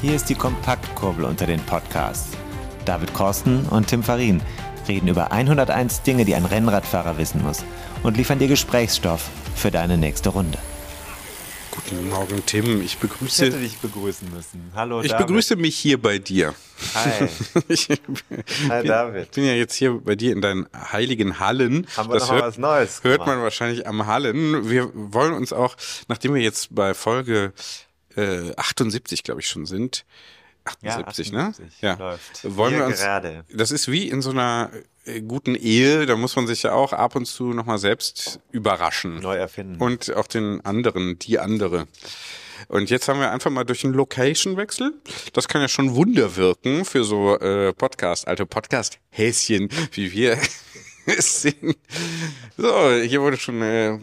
Hier ist die Kompaktkurbel unter den Podcasts. David Korsten und Tim Farin reden über 101 Dinge, die ein Rennradfahrer wissen muss und liefern dir Gesprächsstoff für deine nächste Runde. Guten Morgen, Tim. Ich Ich begrüße, hätte dich begrüßen müssen. Hallo, ich David. begrüße mich hier bei dir. Hi. Ich Hi, bin, David. Ich bin ja jetzt hier bei dir in deinen heiligen Hallen. Haben wir noch mal was Neues Hört gemacht. man wahrscheinlich am Hallen. Wir wollen uns auch, nachdem wir jetzt bei Folge äh, 78, glaube ich, schon sind. 78, ne? 78 läuft. Wollen Hier wir uns, gerade. das ist wie in so einer äh, guten Ehe, da muss man sich ja auch ab und zu nochmal selbst überraschen. Neu erfinden. Und auch den anderen, die andere. Und jetzt haben wir einfach mal durch einen Location-Wechsel. Das kann ja schon Wunder wirken für so äh, Podcast, alte Podcast-Häschen, wie wir es sind. So, hier wurde schon, äh,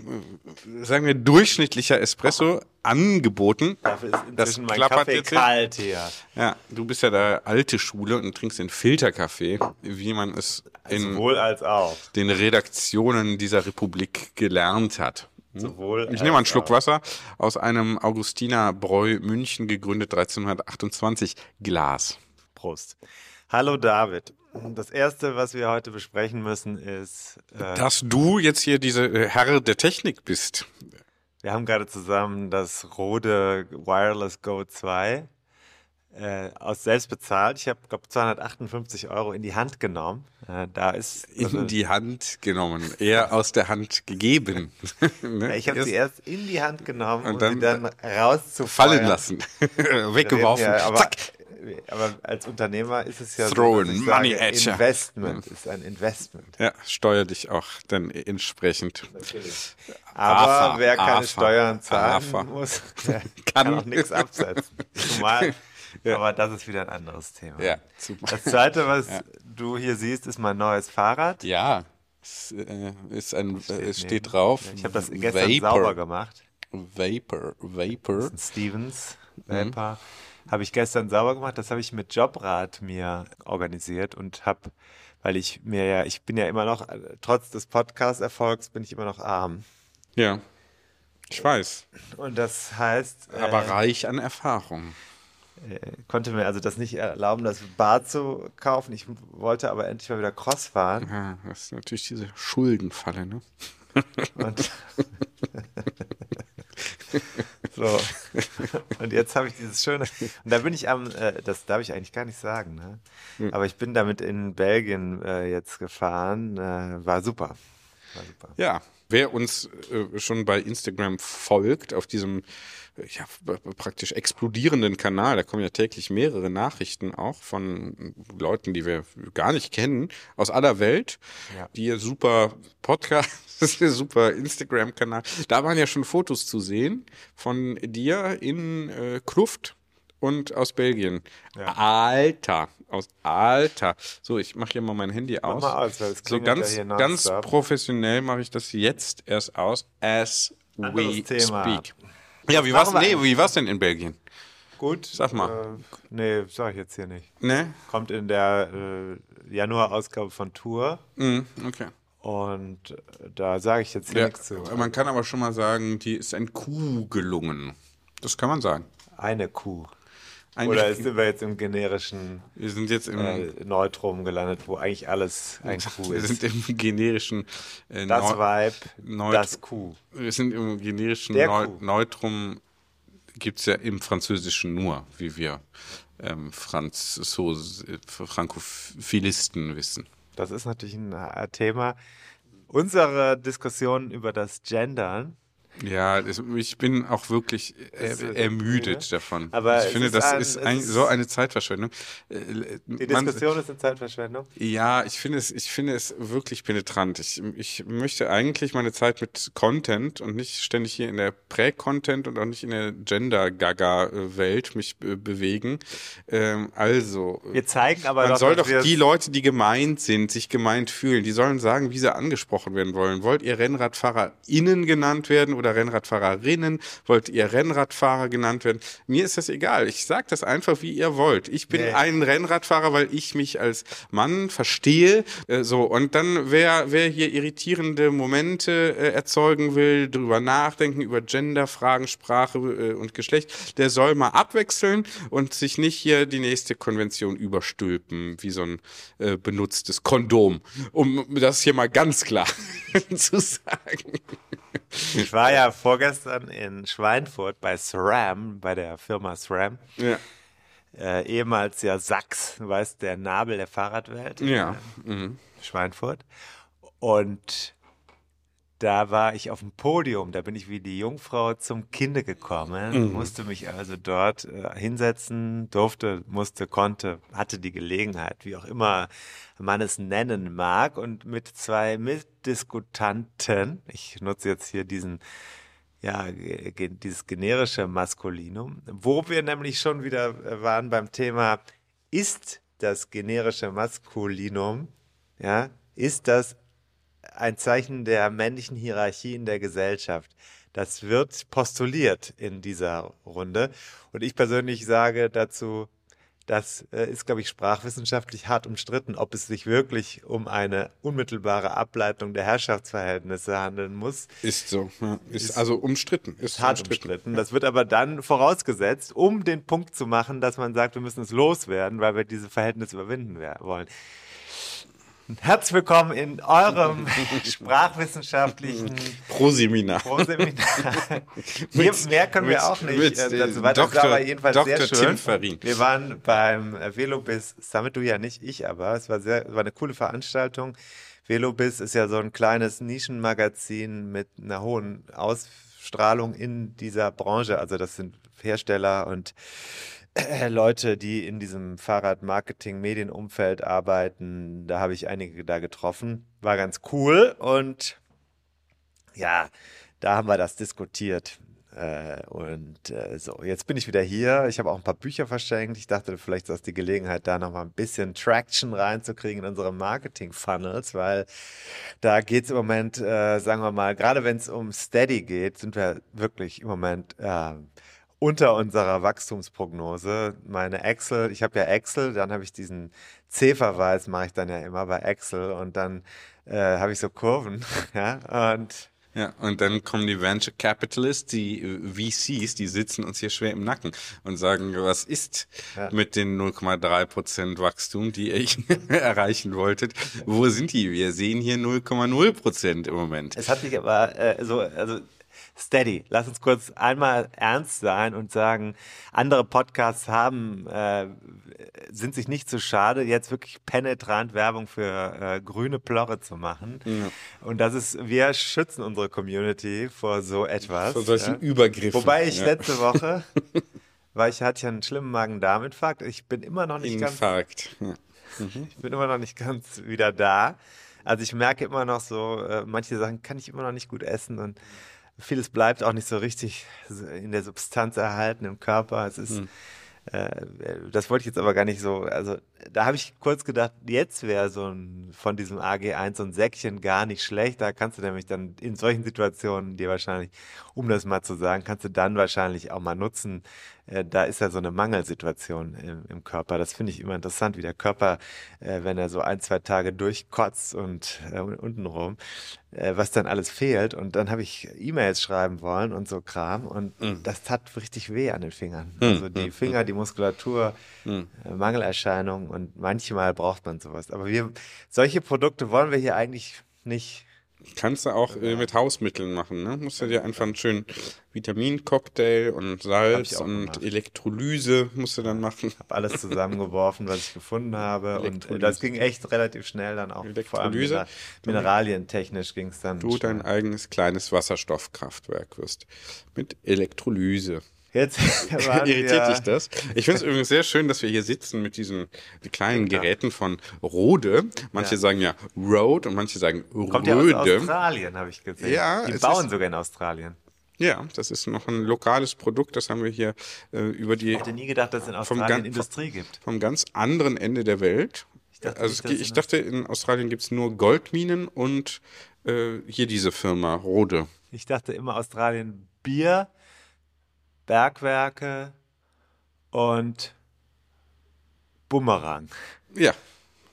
sagen wir, durchschnittlicher Espresso angeboten. Dafür ist Das inzwischen mein klappert Kaffee jetzt hier. kalt hier. Ja, du bist ja der alte Schule und trinkst den Filterkaffee, wie man es in Sowohl als auch. den Redaktionen dieser Republik gelernt hat. Sowohl Ich nehme mal einen Schluck auch. Wasser aus einem Augustinerbräu München gegründet 1328 Glas. Prost. Hallo David. Das erste, was wir heute besprechen müssen, ist, äh, Dass du jetzt hier diese Herr der Technik bist. Wir haben gerade zusammen das Rode Wireless Go 2 äh, aus selbst bezahlt. Ich habe, glaube 258 Euro in die Hand genommen. Äh, da ist also, In die Hand genommen, eher aus der Hand gegeben. Ne? ich habe sie erst in die Hand genommen Und und, dann sie dann rauszufeuern. fallen lassen, weggeworfen. Ja, aber, Zack. aber als Unternehmer ist es ja Throw so, money sage, at. Investment ist ein Investment. Ja, steuer dich auch dann entsprechend. Aber AFA, wer keine AFA, Steuern zahlen AFA. muss, der Kann. kann, auch nichts absetzen. Zumal, aber das ist wieder ein anderes Thema. Ja, super. Das zweite, was du hier siehst, ist mein neues Fahrrad. Ja, es äh, ist ein, äh, es steht drauf. Ich habe das gestern Vapor. sauber gemacht. Vapor, Vapor. Stevens Mhm. Vapor. Habe ich gestern sauber gemacht. Das habe ich mit Jobrad mir organisiert und habe, weil ich mir ja, ich bin ja immer noch, äh, trotz des Podcast-Erfolgs bin ich immer noch arm. Ja, ich weiß, Und das heißt, aber äh, reich an Erfahrung. konnte mir also das nicht erlauben, das Bar zu kaufen. Ich wollte aber endlich mal wieder Cross fahren. Ja, das ist natürlich diese Schuldenfalle, ne? Und, so. und jetzt habe ich dieses schöne. Und da bin ich am, äh, das darf ich eigentlich gar nicht sagen, ne? Hm. Aber ich bin damit in Belgien äh, jetzt gefahren. Äh, war super. War super. Ja, wer uns äh, schon bei Instagram folgt, auf diesem ja, praktisch explodierenden Kanal, da kommen ja täglich mehrere Nachrichten auch von Leuten, die wir gar nicht kennen, aus aller Welt, Ja. die super Podcast, super Instagram-Kanal, da waren ja schon Fotos zu sehen von dir in äh, Kluft und aus Belgien. Alter, aus Alter. So, ich mache hier mal mein Handy aus. mal aus, weil es so ganz, ganz professionell mache ich das jetzt erst aus, as we Thema. speak. Ja, wie war's, nee, wie war's denn in Belgien? Gut. Sag mal. Äh, nee, sag ich jetzt hier nicht. Ne? Kommt in der äh, Januar-Ausgabe von Tour. Mhm, okay. Und äh, da sage ich jetzt hier Ja, nichts zu. man kann aber schon mal sagen, die ist ein Kuh gelungen. Das kann man sagen. Eine Kuh. Oder sind wir jetzt im generischen Wir sind jetzt im, äh, Neutrum gelandet, wo eigentlich alles ein Kuh wir ist? sind im generischen äh, Das Vibe, Neut- das Kuh. Wir sind im generischen Neu. Neutrum, gibt es ja im Französischen nur, wie wir ähm, Franzos, Frankophilisten wissen. Das ist natürlich ein äh, Thema. Unsere Diskussion über das Gendern Ja, ich bin auch wirklich er, ist, ermüdet ne? davon. Aber ich finde, ist das ein- ist ein, so eine Zeitverschwendung. Äh, Die man- Diskussion ist eine Zeitverschwendung. Ja, ich finde es, ich finde es wirklich penetrant. Ich, ich möchte eigentlich meine Zeit mit Content und nicht ständig hier in der Prä-Content und auch nicht in der Gender-Gaga-Welt mich äh, bewegen. Ähm, also. Wir zeigen aber man doch, soll doch die Leute, die gemeint sind, sich gemeint fühlen, die sollen sagen, wie sie angesprochen werden wollen. Wollt ihr RennradfahrerInnen genannt werden oder Rennradfahrerinnen? Wollt ihr Rennradfahrer genannt werden? Mir ist das egal. Ich sage das einfach, wie ihr wollt. Ich bin Nee. ein Rennradfahrer, weil ich mich als Mann verstehe. Äh, so und dann wer wer hier irritierende Momente äh, erzeugen will, drüber nachdenken über Genderfragen, Sprache äh, und Geschlecht, der soll mal abwechseln und sich nicht hier die nächste Konvention überstülpen wie so ein benutztes Kondom, um das hier mal ganz klar zu sagen. Ich war ja vorgestern in Schweinfurt bei SRAM, bei der Firma SRAM. Ja. Äh, ehemals ja Sachs, du weißt, der Nabel der Fahrradwelt. Ja. Äh, Schweinfurt. Und da war ich auf dem Podium, da bin ich wie die Jungfrau zum Kinde gekommen, musste mich also dort äh, hinsetzen, durfte, musste, konnte, hatte die Gelegenheit, wie auch immer man es nennen mag, und mit zwei Mitdiskutanten, ich nutze jetzt hier diesen ja, ge- dieses generische Maskulinum, wo wir nämlich schon wieder äh, waren beim Thema, ist das generische Maskulinum, ja, ist das ein Zeichen der männlichen Hierarchie in der Gesellschaft? Das wird postuliert in dieser Runde. Und ich persönlich sage dazu, das äh, ist, glaube ich, sprachwissenschaftlich hart umstritten, ob es sich wirklich um eine unmittelbare Ableitung der Herrschaftsverhältnisse handeln muss Ist so. Ja. Ist, also umstritten. Ist hart umstritten. Das wird aber dann vorausgesetzt, um den Punkt zu machen, dass man sagt, wir müssen es loswerden, weil wir diese Verhältnisse überwinden wollen. Herzlich willkommen in eurem sprachwissenschaftlichen Pro-Seminar. Pro-Seminar. Hier, mehr können wir auch nicht mit, äh, dazu weiter. Das war Dr. jedenfalls Dr. sehr Tim schön. Farin. Wir waren beim äh, Velobiz Summit, du ja nicht, ich aber. Es war sehr, es war eine coole Veranstaltung. Velobiz ist ja so ein kleines Nischenmagazin mit einer hohen Ausstrahlung in dieser Branche. Also das sind Hersteller und Leute, die in diesem Fahrrad-Marketing-Medienumfeld arbeiten. Da habe ich einige da getroffen. War ganz cool und ja, da haben wir das diskutiert. Äh, und äh, so, jetzt bin ich wieder hier. Ich habe auch ein paar Bücher verschenkt. Ich dachte, vielleicht ist das die Gelegenheit, da nochmal ein bisschen Traction reinzukriegen in unsere Marketing-Funnels, weil da geht es im Moment, äh, sagen wir mal, gerade wenn es um Steady geht, sind wir wirklich im Moment äh, unter unserer Wachstumsprognose. Meine Excel, ich habe ja Excel, dann habe ich diesen C-Verweis, mache ich dann ja immer bei Excel und dann äh, habe ich so Kurven, ja, und Ja, und dann kommen die Venture Capitalists, die VCs, die sitzen uns hier schwer im Nacken und sagen, was ist Ja. mit den 0,3 Prozent Wachstum, die ihr erreichen wolltet? Wo sind die? Wir sehen hier 0,0 Prozent im Moment. Es hat sich aber äh, so, also steady. Lass uns kurz einmal ernst sein und sagen, andere Podcasts haben, äh, sind sich nicht so schade, jetzt wirklich penetrant Werbung für äh, grüne Plorre zu machen. Und das ist, wir schützen unsere Community vor so etwas. Vor solchen ja. Übergriffen. Wobei ich ja. letzte Woche, weil ich hatte ja einen schlimmen Magen-Darm-Infarkt. Ich bin immer noch nicht ganz Infarkt. Ja. ich bin immer noch nicht ganz wieder da. Also ich merke immer noch so, äh, manche Sachen kann ich immer noch nicht gut essen und vieles bleibt auch nicht so richtig in der Substanz erhalten im Körper. Es ist, äh, das wollte ich jetzt aber gar nicht so, also da habe ich kurz gedacht, jetzt wäre so ein, von diesem AG1 so ein Säckchen gar nicht schlecht. Da kannst du nämlich dann in solchen Situationen dir wahrscheinlich, um das mal zu sagen, kannst du dann wahrscheinlich auch mal nutzen. Äh, da ist ja so eine Mangelsituation im, im Körper. Das finde ich immer interessant, wie der Körper, äh, wenn er so ein, zwei Tage durchkotzt und äh, untenrum, äh, was dann alles fehlt. Und dann habe ich E-Mails schreiben wollen und so Kram. Und das tat richtig weh an den Fingern. Also die Finger, die Muskulatur, äh, Mangelerscheinungen und manchmal braucht man sowas. Aber wir, solche Produkte wollen wir hier eigentlich nicht Kannst du auch äh, mit Hausmitteln machen, ne? Musst du dir einfach einen schönen Vitamincocktail und Salz und gemacht. Elektrolyse musst du dann machen. Hab alles zusammengeworfen, was ich gefunden habe. Und äh, Elektrolyse. das ging echt relativ schnell dann auch. Vor allem Elektrolyse. Mineral- Mineralientechnisch ging es dann. Du dein schnell. eigenes kleines Wasserstoffkraftwerk wirst. Mit Elektrolyse. Jetzt Irritiert dich das? Ich finde es übrigens sehr schön, dass wir hier sitzen mit diesen kleinen Geräten von Rode. Manche Ja. sagen ja Rode und manche sagen Kommt ja aus. Australien, habe ich gesehen. Ja, Die bauen ist- sogar in Australien. Ja, das ist noch ein lokales Produkt. Das haben wir hier äh, über die Ich hätte nie gedacht, dass es in Australien gan- Industrie gibt. vom ganz anderen Ende der Welt. Ich dachte also nicht, ich dachte, in Australien gibt es nur Goldminen und äh, hier diese Firma Rode. Ich dachte immer Australien Bier, Bergwerke und Bumerang. Ja,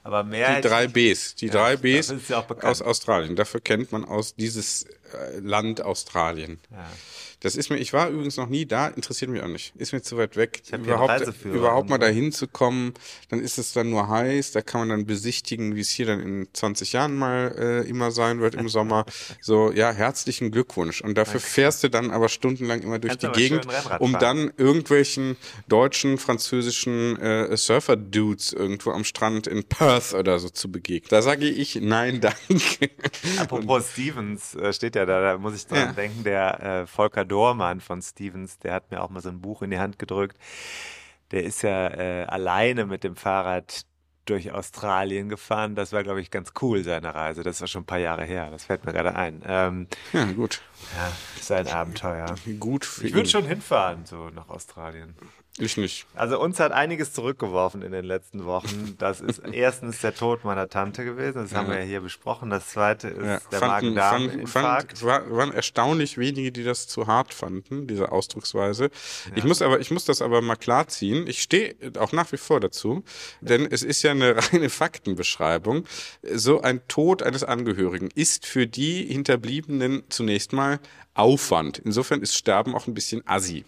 Aber mehr die drei Bs. Die Ja, drei Bs aus Australien. Dafür kennt man aus dieses Land Australien. Ja. Das ist mir, ich war übrigens noch nie da, interessiert mich auch nicht. Ist mir zu weit weg, einen überhaupt, überhaupt mal dahin zu kommen. Dann ist es dann nur heiß, da kann man dann besichtigen, wie es hier dann in 20 Jahren mal äh, immer sein wird im Sommer. So, ja, herzlichen Glückwunsch. Und dafür fährst du dann aber stundenlang immer durch Kannst die Gegend, um fahren. dann irgendwelchen deutschen, französischen äh, Surfer-Dudes irgendwo am Strand in Perth oder so zu begegnen. Da sage ich nein, danke. Apropos Stevens, äh, steht ja da, da muss ich dran Ja. denken, der äh, Volker Dohrmann von Stevens, der hat mir auch mal so ein Buch in die Hand gedrückt. Der ist ja äh, alleine mit dem Fahrrad durch Australien gefahren. Das war, glaube ich, ganz cool, seine Reise. Das war schon ein paar Jahre her. Das fällt mir gerade ein. Ähm, Ja, gut. ja, ist ein Abenteuer. Gut Ich würde schon hinfahren, so nach Australien. Ich nicht. Also uns hat einiges zurückgeworfen in den letzten Wochen. Das ist erstens der Tod meiner Tante gewesen, das haben wir ja hier besprochen. Das zweite ist Ja, der Magen-Darm-Infarkt. waren erstaunlich wenige, die das zu hart fanden, diese Ausdrucksweise. Ich muss aber, ich muss das aber mal klarziehen. Ich stehe auch nach wie vor dazu, denn es ist ja eine reine Faktenbeschreibung. So ein Tod eines Angehörigen ist für die Hinterbliebenen zunächst mal Aufwand. Insofern ist Sterben auch ein bisschen assi.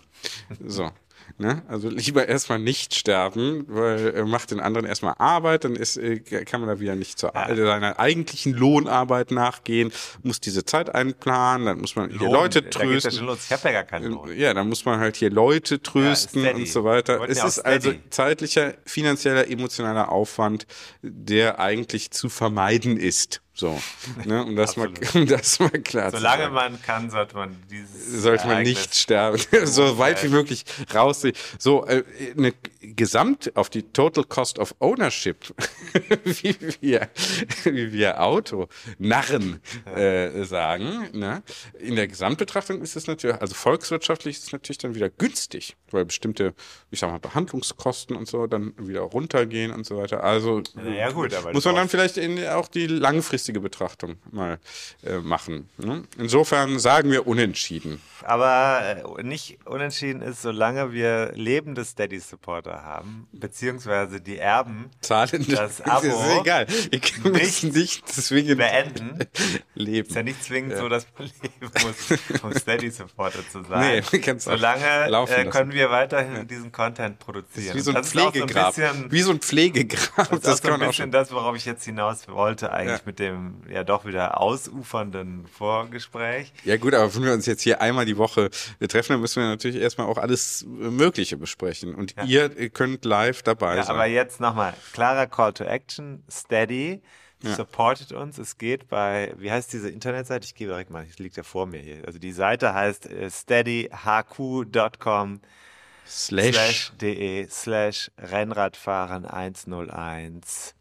So. Ne? Also lieber erstmal nicht sterben, weil äh, macht den anderen erstmal Arbeit, dann ist, äh, kann man da wieder nicht zur, äh, seiner eigentlichen Lohnarbeit nachgehen, muss diese Zeit einplanen, dann muss man hier Lohn, Leute Da ja schon trösten. Ich habe ja. Ja, dann muss man halt hier Leute trösten steady. und so weiter. Es ja ist also zeitlicher, finanzieller, emotionaler Aufwand, der eigentlich zu vermeiden ist. So, ne, um das mal, um das mal klar zu Solange sagen. man kann, sollte man dieses sollte man Ereignis- nicht sterben, so weit wie möglich raussehen. So äh, eine Gesamt auf die Total Cost of Ownership, wie wir, wie wir Auto Narren äh, sagen. Ne? In der Gesamtbetrachtung ist es natürlich, also volkswirtschaftlich ist es natürlich dann wieder günstig, weil bestimmte, ich sag mal, Behandlungskosten und so dann wieder runtergehen und so weiter. Also ja gut, aber muss man dann vielleicht in, auch die langfristige Betrachtung mal äh, machen. Ne? Insofern sagen wir unentschieden. Aber äh, nicht unentschieden ist, solange wir lebende Haben, beziehungsweise die Erben Zahlen, Das ist Abo egal. Wir müssen nicht zwingend beenden. leben. Ist ja nicht zwingend so, dass man leben muss, um Steady-Supporter zu sein. Nee, Solange äh, können wir weiterhin diesen Content produzieren. wie so ein ist Pflegegrab. so ein bisschen, wie so ein Pflegegrab. das, Das, ist auch so ein bisschen das, worauf ich jetzt hinaus wollte, eigentlich Ja. mit dem ja doch wieder ausufernden Vorgespräch. Ja gut, aber wenn wir uns jetzt hier einmal die Woche treffen, dann müssen wir natürlich erstmal auch alles Mögliche besprechen. Und ihr könnt live dabei Ja, sein. aber jetzt nochmal, klarer Call to Action, Steady, supportet uns. Es geht bei, wie heißt diese Internetseite? Ich gebe direkt mal, es liegt ja vor mir hier. Also die Seite heißt äh, steadyhq.com Slash. slash de slash Rennradfahren 101.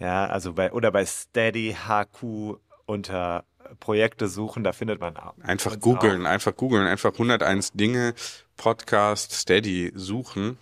Ja, also bei, oder bei Steady HQ unter Projekte suchen, da findet man auch. Einfach googeln, einfach googeln, einfach 101 Dinge, Podcast, Steady suchen.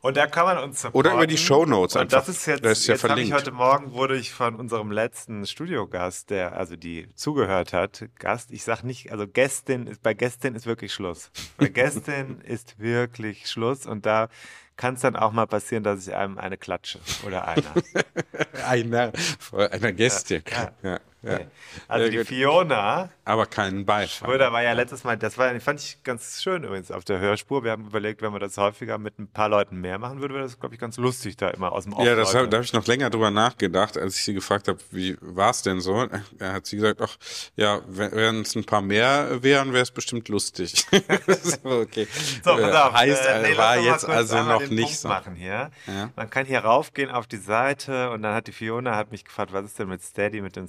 Und da kann man uns supporten. Oder über die Shownotes Und einfach. das ist jetzt, Das ist ja jetzt habe ich verlinkt. heute Morgen wurde ich von unserem letzten Studiogast, der also die zugehört hat, Gast, ich sag nicht, also Gästin ist, bei Gästin ist wirklich Schluss. Bei Gästin ist wirklich Schluss und da kann es dann auch mal passieren, dass ich einem eine klatsche oder einer. Einer, einer Gästin. Ja. Ja, Ja. Also Ja, die gut. Fiona Aber keinen Beifall. Schröder war ja letztes Mal, das war, fand ich ganz schön übrigens auf der Hörspur. Wir haben überlegt, wenn wir das häufiger mit ein paar Leuten mehr machen würden, wäre das, glaube ich, ganz lustig, da immer aus dem Off Ja, das hab, da habe ich noch länger drüber nachgedacht, als ich sie gefragt habe, wie war es denn so? Da hat sie gesagt, ach ja, wenn es ein paar mehr wären, wäre es bestimmt lustig. so, okay. So, pass auf. heißt, äh, nee, war jetzt also noch nicht Punkt so. machen hier. Ja. Man kann hier raufgehen auf die Seite und dann hat die Fiona hat mich gefragt, was ist denn mit Steady, mit den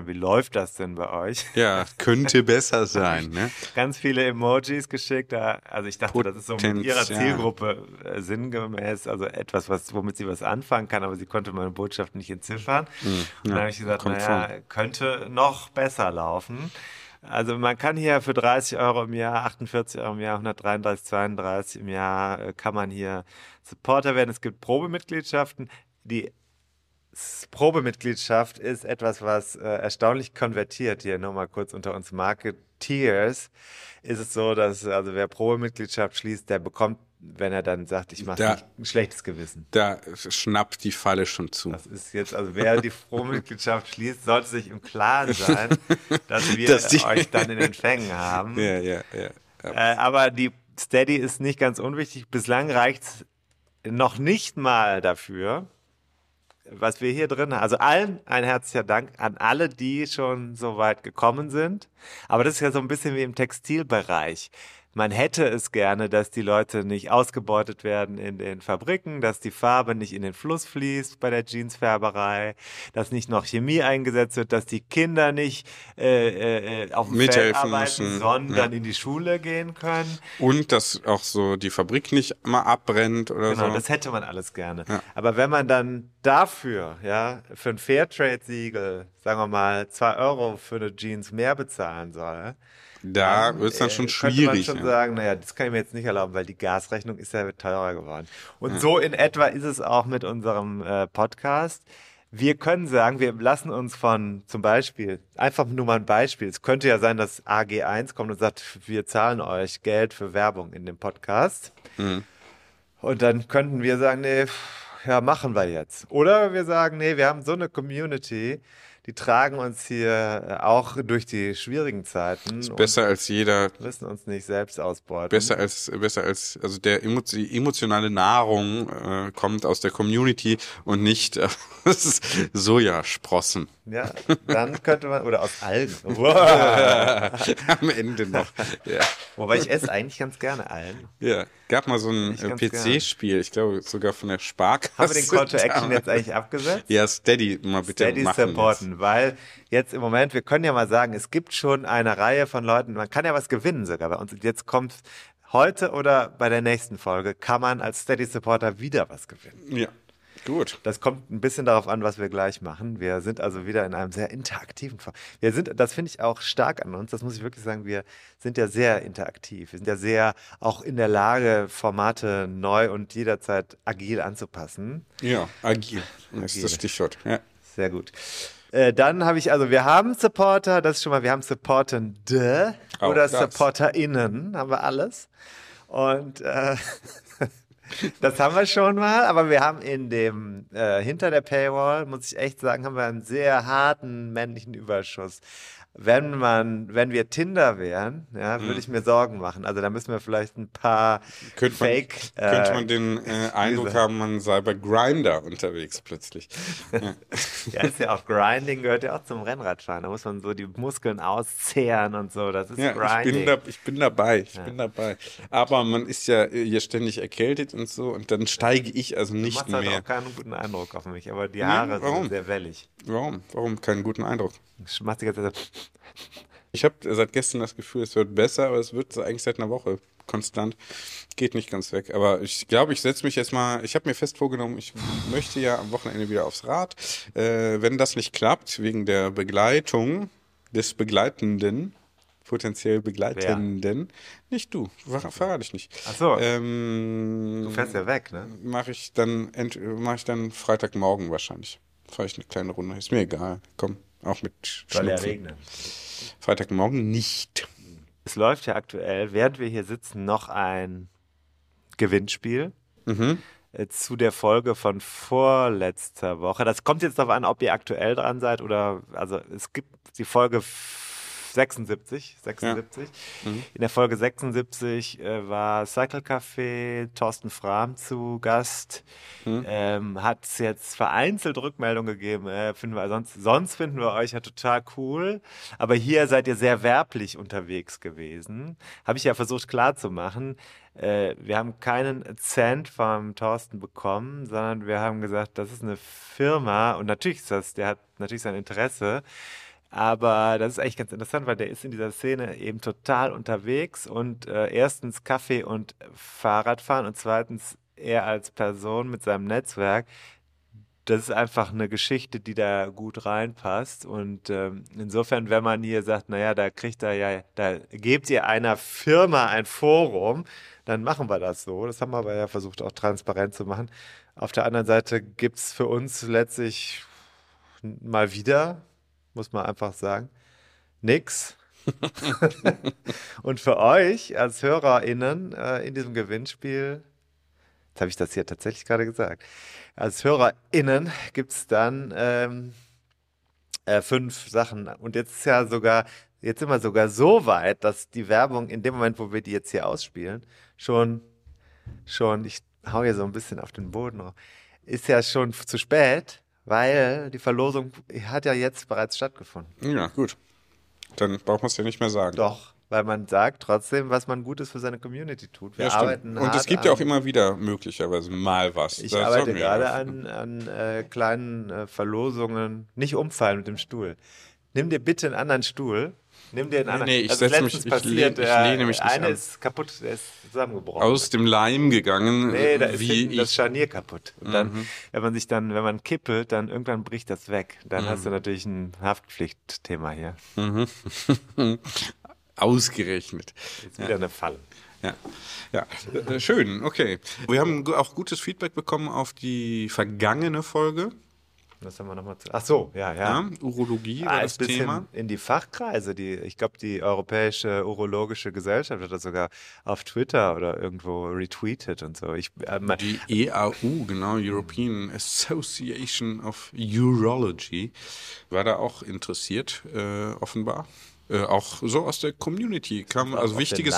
Supportern? Wie läuft das denn bei euch? Ja, könnte besser sein, ne? Ganz viele Emojis geschickt. Also ich dachte, das ist so mit ihrer. Zielgruppe äh, sinngemäß, also etwas, was, womit sie was anfangen kann, aber sie konnte meine Botschaft nicht entziffern. und dann habe ich gesagt, naja, vor. könnte noch besser laufen. Also man kann hier für 30 Euro im Jahr, 48 Euro im Jahr, 133, 32 im Jahr, äh, kann man hier Supporter werden. Es gibt Probemitgliedschaften. Die Probemitgliedschaft ist etwas, was äh, erstaunlich konvertiert. Hier nur mal kurz unter uns Marketeers ist es so, dass also wer Probemitgliedschaft schließt, der bekommt, wenn er dann sagt, ich mache ein schlechtes Gewissen. Da schnappt die Falle schon zu. Das ist jetzt, also wer die Probemitgliedschaft schließt, sollte sich im Klaren sein, dass wir Dass euch dann in den Fängen haben. Ja, ja, ja. ja. Äh, aber die Steady ist nicht ganz unwichtig. Bislang reicht es noch nicht mal dafür, was wir hier drin haben. Also allen ein herzlicher Dank an alle, die schon so weit gekommen sind. Aber das ist ja so ein bisschen wie im Textilbereich. Man hätte es gerne, dass die Leute nicht ausgebeutet werden in den Fabriken, dass die Farbe nicht in den Fluss fließt bei der Jeansfärberei, dass nicht noch Chemie eingesetzt wird, dass die Kinder nicht äh, äh, auf dem Feld Mithelfen arbeiten, müssen, sondern ja. in die Schule gehen können. Und dass auch so die Fabrik nicht mal abbrennt oder Genau, so. das hätte man alles gerne. Ja. Aber wenn man dann dafür, ja, für ein Fairtrade-Siegel, sagen wir mal, zwei Euro für eine Jeans mehr bezahlen soll, da wird es dann äh, schon könnte schwierig. man schon ja. sagen, naja, das kann ich mir jetzt nicht erlauben, weil die Gasrechnung ist ja teurer geworden. Und so in etwa ist es auch mit unserem äh, Podcast. Wir können sagen, wir lassen uns von zum Beispiel, einfach nur mal ein Beispiel. Es könnte ja sein, dass AG1 kommt und sagt, wir zahlen euch Geld für Werbung in dem Podcast. Mhm. Und dann könnten wir sagen, nee, ja, machen wir jetzt. Oder wir sagen, nee, wir haben so eine Community, die tragen uns hier äh, auch durch die schwierigen Zeiten und Besser als jeder müssen uns nicht selbst ausbeuten. besser als besser als also der die emotionale Nahrung äh, kommt aus der Community und nicht aus Sojasprossen Ja, dann könnte man, oder aus Algen. Wow. am Ende noch. Ja. Wobei ich esse eigentlich ganz gerne Algen. ja, gab mal so ein äh, PC-Spiel, ich glaube sogar von der Sparkasse. Haben wir den Call to Action jetzt eigentlich abgesetzt? Ja, Steady mal bitte Steady machen. supporten, weil jetzt im Moment, wir können ja mal sagen, es gibt schon eine Reihe von Leuten, man kann ja was gewinnen sogar bei uns. Und jetzt kommt heute oder bei der nächsten Folge, kann man als Steady Supporter wieder was gewinnen. Jetzt. Ja, gut. Das kommt ein bisschen darauf an, was wir gleich machen. Wir sind also wieder in einem sehr interaktiven Form. Wir sind, das finde ich auch stark an uns, das muss ich wirklich sagen, wir sind ja sehr interaktiv. Wir sind ja sehr auch in der Lage, Formate neu und jederzeit agil anzupassen. Ja, agil. Das ist das Stichwort. Ja. Sehr gut. Äh, dann habe ich, also wir haben Supporter, das ist schon mal, wir haben Supportende Auch oder das. SupporterInnen, haben wir alles. Und äh, das haben wir schon mal, aber wir haben in dem, äh, hinter der Paywall, muss ich echt sagen, haben wir einen sehr harten männlichen Überschuss. Wenn man, wenn wir Tinder wären, ja, würde ich mir Sorgen machen. Also da müssen wir vielleicht ein paar Mhm. Könnte man, Fake. könnte äh, man den äh, Eindruck haben, man sei bei Grinder unterwegs plötzlich. Ja. Ja, ist ja auch Grinding, gehört ja auch zum Rennradfahren. Da muss man so die Muskeln auszehren und so. Das ist Ja, ich Grinding. bin, da, ich bin dabei, ich bin dabei. Aber man ist ja äh, hier ständig erkältet und so und dann steige ich also du nicht machst halt mehr. auch keinen guten Eindruck auf mich, aber die Haare warum? sind sehr wellig. Warum? Warum keinen guten Eindruck? Ich mach die ganze Zeit so. Ich habe seit gestern das Gefühl, es wird besser, aber es wird eigentlich seit einer Woche konstant. Geht nicht ganz weg. Aber ich glaube, ich setze mich jetzt mal, ich habe mir fest vorgenommen, ich möchte ja am Wochenende wieder aufs Rad. Äh, wenn das nicht klappt, wegen der Begleitung des Begleitenden, potenziell Begleitenden, nicht du, ver verrate ich nicht. Ach so. Ähm, Du fährst ja weg, ne? mache ich dann mache ich dann Freitagmorgen wahrscheinlich. Fahre ich eine kleine Runde. Ist mir egal. Komm, auch mit Soll ja regnen. Freitagmorgen nicht. Es läuft ja aktuell, während wir hier sitzen, noch ein Gewinnspiel. Mhm. äh, zu der Folge von vorletzter Woche. Das kommt jetzt darauf an, ob ihr aktuell dran seid oder, also es gibt die Folge 76, 76. Ja. Mhm. In der Folge 76 äh, war Cycle Café, Thorsten Frahm zu Gast. Mhm. Ähm, Hat es jetzt vereinzelt Rückmeldungen gegeben. Äh, finden wir, sonst, sonst finden wir euch ja total cool. Aber hier seid ihr sehr werblich unterwegs gewesen. Habe ich ja versucht klarzumachen. Äh, wir haben keinen Cent vom Thorsten bekommen, sondern wir haben gesagt, das ist eine Firma und natürlich ist das, der hat natürlich sein Interesse. Aber das ist eigentlich ganz interessant, weil der ist in dieser Szene eben total unterwegs und äh, erstens Kaffee und Fahrradfahren und zweitens er als Person mit seinem Netzwerk. Das ist einfach eine Geschichte, die da gut reinpasst. Und ähm, insofern, wenn man hier sagt, naja, da kriegt er ja, da gebt ihr einer Firma ein Forum, dann machen wir das so. Das haben wir aber ja versucht, auch transparent zu machen. Auf der anderen Seite gibt es für uns letztlich mal wieder muss man einfach sagen. Nix. und für euch als HörerInnen äh, in diesem Gewinnspiel, jetzt habe ich das hier tatsächlich gerade gesagt, als HörerInnen gibt es dann ähm, äh, fünf Sachen. Und jetzt ist ja sogar, jetzt sind wir sogar so weit, dass die Werbung in dem Moment, wo wir die jetzt hier ausspielen, schon, schon, ich hau hier so ein bisschen auf den Boden, ist ja schon zu spät weil die Verlosung hat ja jetzt bereits stattgefunden. Ja, gut. Dann braucht man es ja nicht mehr sagen. Doch, weil man sagt trotzdem, was man Gutes für seine Community tut. Wir ja, arbeiten Und es gibt ja auch immer wieder möglicherweise mal was. Ich das arbeite gerade an, an äh, kleinen äh, Verlosungen. Nicht umfallen mit dem Stuhl. Nimm dir bitte einen anderen Stuhl Nimm dir einen anderen. Nee, ich also setze mich, ich, passiert, lehne, ich lehne mich nicht Eine an. ist kaputt, der ist zusammengebrochen. Aus dem Leim gegangen. Nee, da ist wie das Scharnier kaputt. Und dann, mhm. wenn man sich dann, wenn man kippelt, dann irgendwann bricht das weg. Dann mhm. hast du natürlich ein Haftpflichtthema hier. Mhm. Ausgerechnet. Jetzt wieder ja. eine Falle. Ja, ja, äh, schön, okay. Wir haben auch gutes Feedback bekommen auf die vergangene Folge. Das haben wir nochmal zu. Ach so, ja, ja. ja Urologie ah, war das Thema. In die Fachkreise, die, ich glaube, die Europäische Urologische Gesellschaft hat das sogar auf Twitter oder irgendwo retweetet und so. Ich, äh, die EAU, genau, European Association of Urology, war da auch interessiert, äh, offenbar. Äh, auch so aus der Community kam, also wichtiges,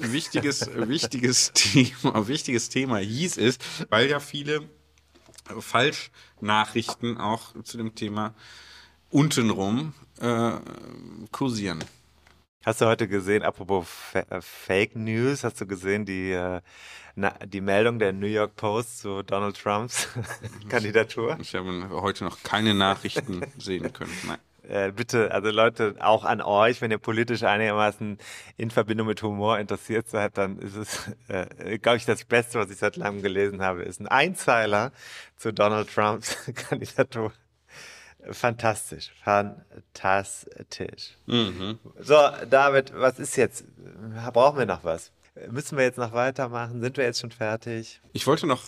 wichtiges, wichtiges Thema, wichtiges Thema hieß es, weil ja viele Falschnachrichten auch zu dem Thema untenrum äh, kursieren. Hast du heute gesehen, apropos äh, Fake News, hast du gesehen die, äh, na, die Meldung der New York Post zu Donald Trumps Kandidatur? Ich habe heute noch keine Nachrichten sehen können. Nein äh, bitte, also Leute, auch an euch, wenn ihr politisch einigermaßen in Verbindung mit Humor interessiert seid, dann ist es, äh, glaube ich, das Beste, was ich seit langem gelesen habe, ist ein Einzeiler zu Donald Trumps Kandidatur. Fantastisch, fantastisch. Mhm. So, David, was ist jetzt? Brauchen wir noch was? Müssen wir jetzt noch weitermachen? Sind wir jetzt schon fertig? Ich wollte noch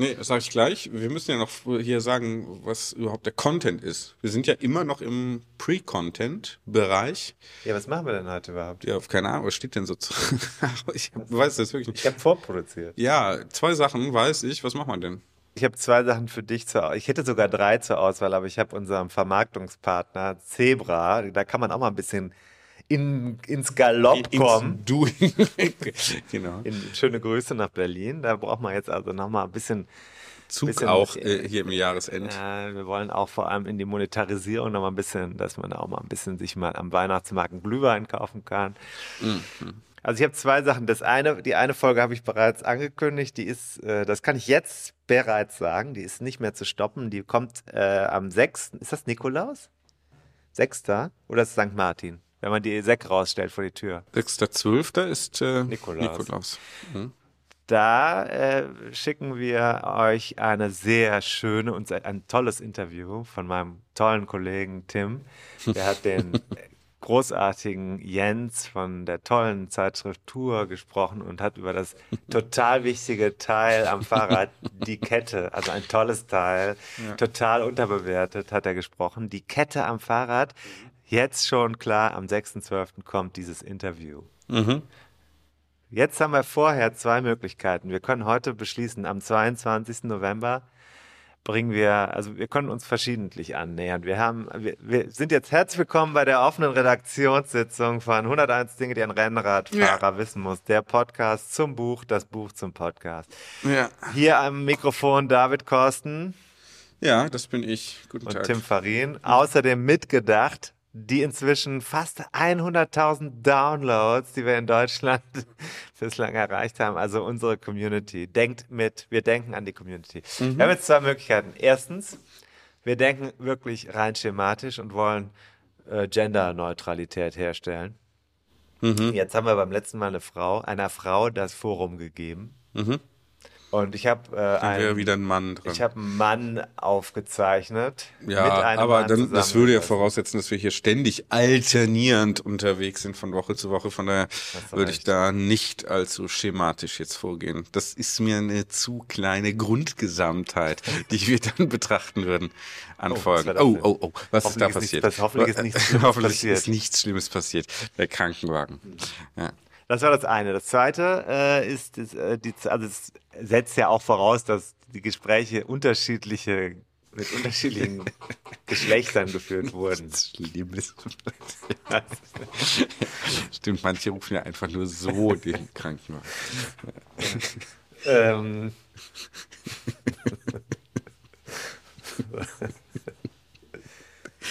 Nee, das sage ich gleich. Wir müssen ja noch hier sagen, was überhaupt der Content ist. Wir sind ja immer noch im Pre-Content-Bereich. Ja, was machen wir denn heute überhaupt? Ja, keine Ahnung, was steht denn so zu. ich weiß das wirklich nicht. Ich habe vorproduziert. Ja, zwei Sachen weiß ich. Was machen wir denn? Ich habe zwei Sachen für dich zur Ich hätte sogar drei zur Auswahl, aber ich habe unserem Vermarktungspartner Zebra, da kann man auch mal ein bisschen in, ins Galopp kommen. Du. genau. In, schöne Grüße nach Berlin. Da braucht man jetzt also nochmal ein bisschen. Zug bisschen, auch äh, hier im Jahresend. Ja, wir wollen auch vor allem in die Monetarisierung nochmal ein bisschen, dass man auch mal ein bisschen sich mal am Weihnachtsmarkt einen Glühwein kaufen kann. Mhm. Also ich habe zwei Sachen. Das eine, die eine Folge habe ich bereits angekündigt. Die ist, äh, das kann ich jetzt bereits sagen. Die ist nicht mehr zu stoppen. Die kommt äh, am 6. Ist das Nikolaus? 6. Oder ist es St. Martin? Wenn man die Säcke rausstellt vor die Tür. 6.12. ist äh, Nikolaus. Nikolaus. Mhm. Da äh, schicken wir euch eine sehr schöne und ein tolles Interview von meinem tollen Kollegen Tim. Der hat den großartigen Jens von der tollen Zeitschrift Tour gesprochen und hat über das total wichtige Teil am Fahrrad, die Kette, also ein tolles Teil, ja. total unterbewertet, hat er gesprochen. Die Kette am Fahrrad, jetzt schon klar, am 6.12. kommt dieses Interview. Mhm. Jetzt haben wir vorher zwei Möglichkeiten. Wir können heute beschließen, am 22. November bringen wir, also wir können uns verschiedentlich annähern. Wir haben, wir, wir sind jetzt herzlich willkommen bei der offenen Redaktionssitzung von 101 Dinge, die ein Rennradfahrer Ja. wissen muss. Der Podcast zum Buch, das Buch zum Podcast. Ja. Hier am Mikrofon David Korsten ja, das bin ich. Guten und Tag. Tim Farin. Außerdem mitgedacht die inzwischen fast 100.000 Downloads, die wir in Deutschland bislang erreicht haben. Also unsere Community. Denkt mit, wir denken an die Community. Wir haben jetzt zwei Möglichkeiten. Erstens, wir denken wirklich rein schematisch und wollen äh, Genderneutralität herstellen. Jetzt haben wir beim letzten Mal eine Frau, einer Frau das Forum gegeben. Und ich habe äh, einen, wieder ein Mann drin. ich habe einen Mann aufgezeichnet. ja, aber Mann dann, das würde ja voraussetzen, dass wir hier ständig alternierend unterwegs sind von Woche zu Woche. Von daher würde ich da nicht allzu schematisch jetzt vorgehen. Das ist mir eine zu kleine Grundgesamtheit, die wir dann betrachten würden, anfolgen. Oh, oh, denn? oh, was ist da ist passiert? nichts- hoffentlich ist nichts Schlimmes Hoffentlich passiert. ist nichts Schlimmes passiert. Der Krankenwagen. Ja. Das war das eine. Das zweite äh, ist, ist äh, die, also es setzt ja auch voraus, dass die Gespräche unterschiedliche mit unterschiedlichen Geschlechtern geführt wurden. Schlimmes. Stimmt, manche rufen ja einfach nur so den Krankenwagen. ähm,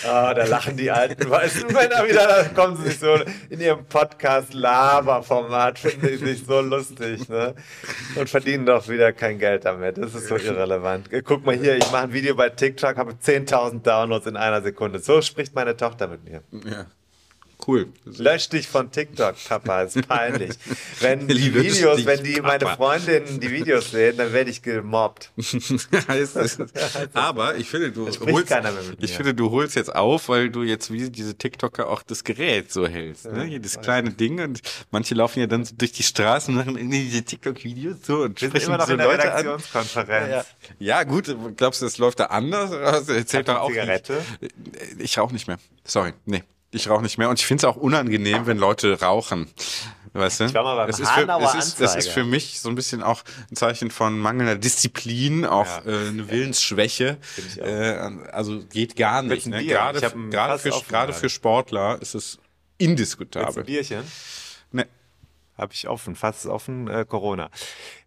Ah, da lachen die alten weißen Männer wieder, da kommen sie sich so in ihrem Podcast-Laber-Format, finden sie sich so lustig, ne? Und verdienen doch wieder kein Geld damit. Das ist so irrelevant. Guck mal hier, ich mache ein Video bei TikTok, habe 10.000 Downloads in einer Sekunde. So spricht meine Tochter mit mir. Ja. Cool. Lösch dich von TikTok, Papa, ist peinlich. Wenn die Videos, dich, wenn die meine Papa. Freundinnen die Videos sehen, dann werde ich gemobbt. es. Aber ich finde, du holst, ich finde, du holst jetzt auf, weil du jetzt wie diese TikToker auch das Gerät so hältst. Ne? Hier das kleine Ding und manche laufen ja dann so durch die Straßen und machen irgendwie diese TikTok-Videos so und sprechen immer noch so in der Leute an. Redaktionskonferenz. Ja. ja, gut, glaubst du, das läuft da anders? Also, erzählt doch auch. Zigarette? nicht. Ich rauche nicht mehr. Sorry, nee. Ich rauche nicht mehr und ich finde es auch unangenehm, wenn Leute rauchen. Weißt du? Ich war mal beim es ist, für, es, ist, es ist für mich so ein bisschen auch ein Zeichen von mangelnder Disziplin, auch Ja. äh, eine Willensschwäche. Äh, also geht gar nicht. Ne? Gerade, gerade, für, gerade für Sportler ist es indiskutabel. Bierchen? Habe ich offen, fast offen, äh, Corona.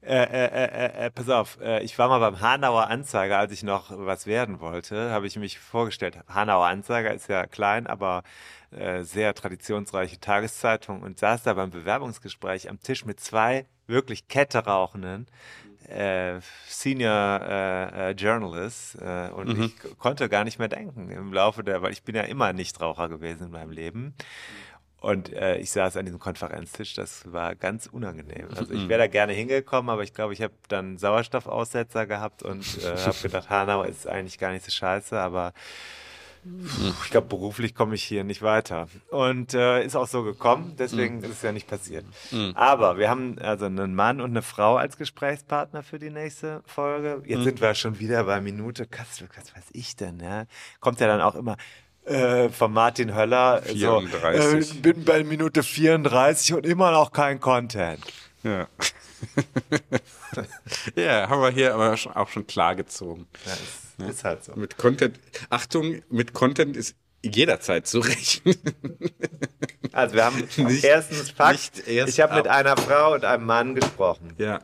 Äh, äh, äh, äh, pass auf, äh, ich war mal beim Hanauer Anzeiger, als ich noch was werden wollte, habe ich mich vorgestellt. Hanauer Anzeiger ist ja klein, aber äh, sehr traditionsreiche Tageszeitung und saß da beim Bewerbungsgespräch am Tisch mit zwei wirklich Kette rauchenden äh, Senior äh, äh, Journalists äh, und ich k- konnte gar nicht mehr denken im Laufe der, weil ich bin ja immer Nichtraucher gewesen in meinem Leben. Und äh, ich saß an diesem Konferenztisch, das war ganz unangenehm. Also ich wäre da gerne hingekommen, aber ich glaube, ich habe dann Sauerstoffaussetzer gehabt und äh, habe gedacht, Hanau ist eigentlich gar nicht so scheiße, aber pff, ich glaube, beruflich komme ich hier nicht weiter. Und äh, ist auch so gekommen, deswegen ist es ja nicht passiert. Aber wir haben also einen Mann und eine Frau als Gesprächspartner für die nächste Folge. Jetzt sind wir schon wieder bei Minute, was, was weiß ich denn, ja? Kommt ja dann auch immer äh, von Martin Höller. 34. So, äh, bin bei Minute 34 und immer noch kein Content. Ja. ja, haben wir hier aber auch schon klar gezogen. Ja, ist, ist halt so. Mit Content, Achtung, mit Content ist jederzeit zu rechnen. Also wir haben Nicht- erstens Fakt, erst ich habe mit einer Frau und einem Mann gesprochen. Ja.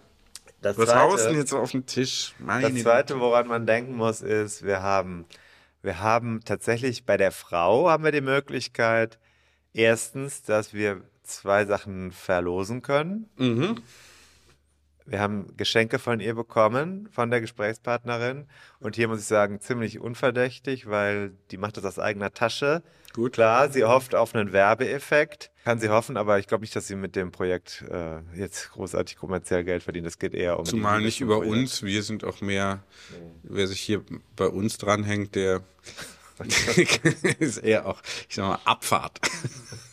Das Was haust denn zweite, jetzt auf den Tisch? Meine das zweite, woran man denken muss, ist, wir haben, wir haben tatsächlich bei der Frau haben wir die Möglichkeit, erstens, dass wir zwei Sachen verlosen können. Mhm. Wir haben Geschenke von ihr bekommen, von der Gesprächspartnerin. Und hier muss ich sagen, ziemlich unverdächtig, weil die macht das aus eigener Tasche. Gut. Klar, sie hofft auf einen Werbeeffekt. Kann sie hoffen, aber ich glaube nicht, dass sie mit dem Projekt äh, jetzt großartig kommerziell Geld verdient. Es geht eher um. Zumal nicht über Projekt. uns. Wir sind auch mehr, wer sich hier bei uns dranhängt, der ist eher auch, ich sag mal, Abfahrt.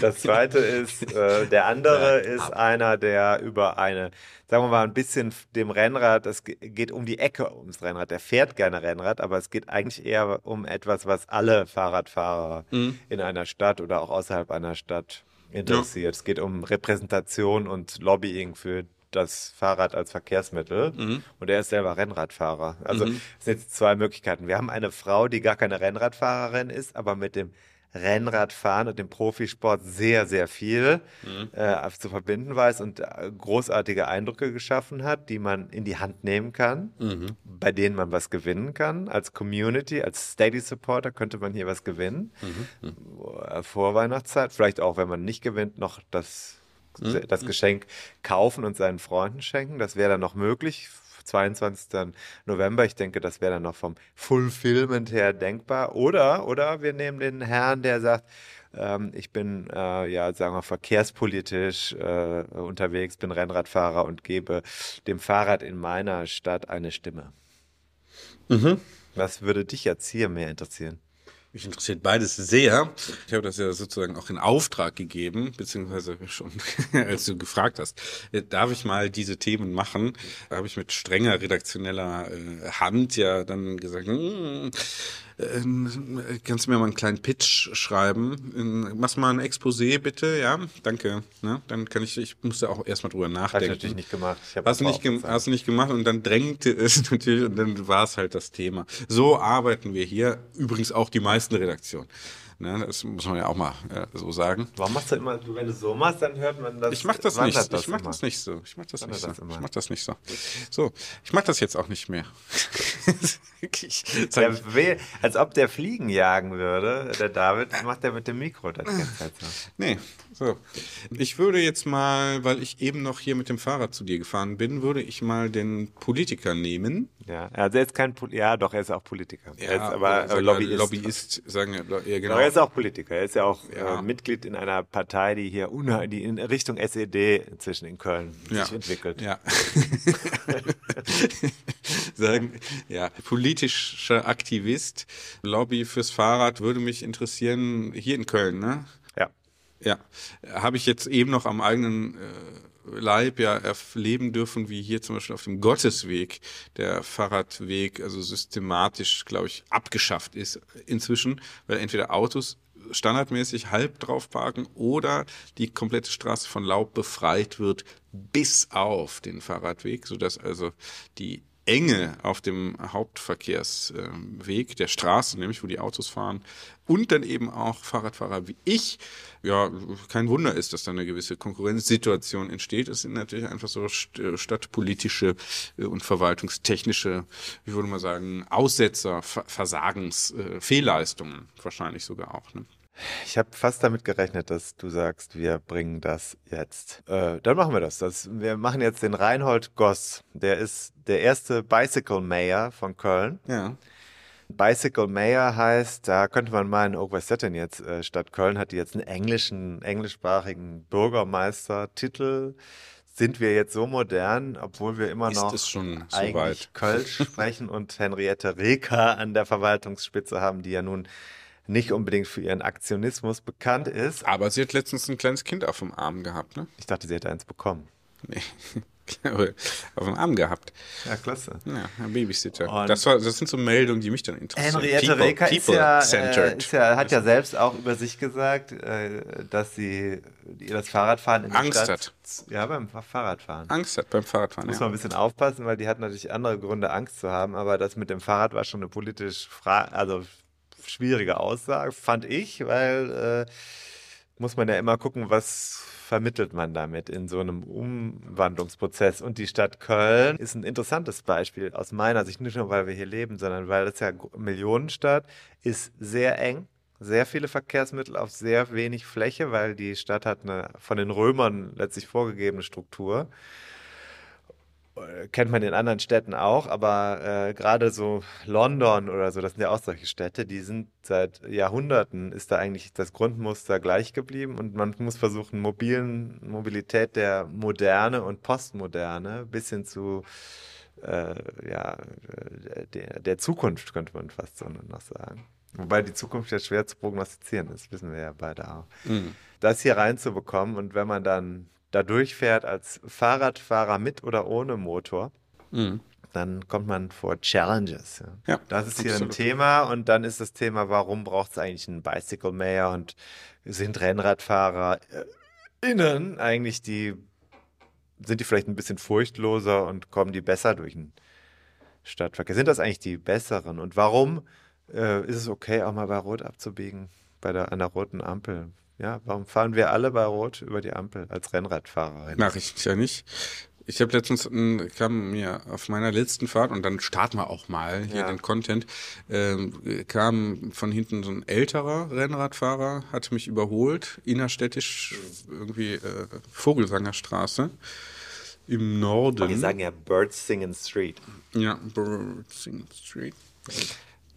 Das zweite ist, äh, der andere ist einer, der über eine, sagen wir mal, ein bisschen dem Rennrad, es ge- geht um die Ecke ums Rennrad. Der fährt gerne Rennrad, aber es geht eigentlich eher um etwas, was alle Fahrradfahrer Mhm. in einer Stadt oder auch außerhalb einer Stadt interessiert. Es geht um Repräsentation und Lobbying für das Fahrrad als Verkehrsmittel Mhm. und er ist selber Rennradfahrer. Also es sind jetzt zwei Möglichkeiten. Wir haben eine Frau, die gar keine Rennradfahrerin ist, aber mit dem Rennradfahren und dem Profisport sehr, sehr viel Mhm. äh, zu verbinden weiß und äh, großartige Eindrücke geschaffen hat, die man in die Hand nehmen kann, Mhm. bei denen man was gewinnen kann. Als Community, als Steady Supporter könnte man hier was gewinnen. Mhm. Äh, Vor Weihnachtszeit, vielleicht auch, wenn man nicht gewinnt, noch das, Mhm. das Geschenk kaufen und seinen Freunden schenken. Das wäre dann noch möglich. 22. November, ich denke, das wäre dann noch vom Fulfillment her denkbar. Oder, oder wir nehmen den Herrn, der sagt, ähm, ich bin, äh, ja, sagen wir, verkehrspolitisch äh, unterwegs, bin Rennradfahrer und gebe dem Fahrrad in meiner Stadt eine Stimme. Mhm. Was würde dich jetzt hier mehr interessieren? Mich interessiert beides sehr. Ich habe das ja sozusagen auch in Auftrag gegeben, beziehungsweise schon, als du gefragt hast, äh, darf ich mal diese Themen machen? Da habe ich mit strenger redaktioneller äh, Hand ja dann gesagt, hm, ähm, kannst du mir mal einen kleinen Pitch schreiben? Machst mal ein Exposé bitte, ja? Danke. Ne? Dann kann ich, ich musste auch erstmal drüber Habe ich nachdenken. natürlich nicht gemacht. Hast du, nicht gem- aufgezeichnet. hast du nicht gemacht und dann drängte es natürlich und dann war es halt das Thema. So arbeiten wir hier, übrigens auch die meisten Redaktionen. Ne, das muss man ja auch mal äh, so sagen. Warum machst du immer, wenn du so machst, dann hört man das. Ich mach das nicht. Das ich mach immer. das nicht so. Ich mach das Wandert nicht so. immer. Ich mach das nicht so. So, ich mach das jetzt auch nicht mehr. Der will, als ob der Fliegen jagen würde, der David, macht er mit dem Mikro das ganze Zeit so. nee, so. Ich würde jetzt mal, weil ich eben noch hier mit dem Fahrrad zu dir gefahren bin, würde ich mal den Politiker nehmen. Ja, also er ist kein, Pol- ja, doch, er ist auch Politiker. er ist aber äh, sagen Lobbyist. Lobbyist, sagen wir, ja, genau. Aber er ist auch Politiker. Er ist ja auch Ja. äh, Mitglied in einer Partei, die hier die in Richtung SED inzwischen in Köln sich entwickelt. Ja. Sagen, ja, politischer Aktivist, Lobby fürs Fahrrad würde mich interessieren, hier in Köln, ne? Ja. Habe ich jetzt eben noch am eigenen äh, Leib ja erleben dürfen, wie hier zum Beispiel auf dem Gottesweg der Fahrradweg also systematisch, glaube ich, abgeschafft ist inzwischen, weil entweder Autos standardmäßig halb drauf parken oder die komplette Straße von Laub befreit wird bis auf den Fahrradweg, sodass also die Enge auf dem Hauptverkehrsweg der Straße, nämlich wo die Autos fahren, und dann eben auch Fahrradfahrer wie ich, ja, kein Wunder ist, dass da eine gewisse Konkurrenzsituation entsteht. Es sind natürlich einfach so äh, stadtpolitische äh, und verwaltungstechnische, ich würde mal sagen, Aussetzer, Ver Versagens, äh, wahrscheinlich sogar auch. Ne? Ich habe fast damit gerechnet, dass du sagst, wir bringen das jetzt. Äh, dann machen wir das. das. Wir machen jetzt den Reinhold Goss. Der ist der erste Bicycle Mayor von Köln. Ja. Bicycle Mayor heißt, da könnte man meinen, oh, was ist das denn jetzt? Äh, Stadt Köln hat die jetzt einen englischen, englischsprachigen Bürgermeistertitel. Sind wir jetzt so modern, obwohl wir immer Ist noch so eigentlich weit? Kölsch sprechen und Henriette Reker an der Verwaltungsspitze haben, die ja nun nicht unbedingt für ihren Aktionismus bekannt ist. Aber sie hat letztens ein kleines Kind auf dem Arm gehabt, ne? Ich dachte, sie hätte eins bekommen. Nee. auf dem Arm gehabt. Ja, klasse. Ja, ein Babysitter. Und- das, war, das sind so Meldungen, die mich dann interessieren. Henriette People- Reker ist ja, äh, ist ja, hat ja selbst auch über sich gesagt, äh, dass sie ihr das Fahrradfahren in der Angst Stadt, hat. Ja, beim Fahrradfahren. Angst hat beim Fahrradfahren. Muss Ja. man ein bisschen aufpassen, weil die hat natürlich andere Gründe, Angst zu haben. Aber das mit dem Fahrrad war schon eine politisch fra also schwierige Aussage, fand ich, weil äh, muss man ja immer gucken, was vermittelt man damit in so einem Umwandlungsprozess. Und die Stadt Köln ist ein interessantes Beispiel aus meiner Sicht, nicht nur, weil wir hier leben, sondern weil es ja Millionenstadt ist sehr eng. Sehr viele Verkehrsmittel auf sehr wenig Fläche, weil die Stadt hat eine von den Römern letztlich vorgegebene Struktur kennt man in anderen Städten auch, aber äh, gerade so London oder so, das sind ja auch solche Städte, die sind seit Jahrhunderten, ist da eigentlich das Grundmuster gleich geblieben und man muss versuchen, mobilen Mobilität der Moderne und Postmoderne bis hin zu äh, ja, äh, der, der Zukunft, könnte man fast so noch sagen. Wobei die Zukunft ja schwer zu prognostizieren ist, wissen wir ja beide auch. Das hier reinzubekommen und wenn man dann da durchfährt als Fahrradfahrer mit oder ohne Motor, dann dann kommt man vor Challenges. Ja. Ja, das ist hier absolut. ein Thema und dann ist das Thema, warum braucht es eigentlich einen Bicycle Mayor und sind Rennradfahrer äh, innen eigentlich die, sind die vielleicht ein bisschen furchtloser und kommen die besser durch den Stadtverkehr? Sind das eigentlich die besseren? Und warum äh, ist es okay, auch mal bei Rot abzubiegen, bei der, einer roten Ampel? Ja, warum fahren wir alle bei Rot über die Ampel als Rennradfahrer? Mache ich ja nicht. Ich habe letztens, kam mir auf meiner letzten Fahrt, und dann starten wir auch mal hier Ja. den Content, ähm, kam von hinten so ein älterer Rennradfahrer, hat mich überholt, innerstädtisch, irgendwie äh, Vogelsangerstraße im Norden. Die sagen ja Birds Singing Street. Ja, Birdsing Street.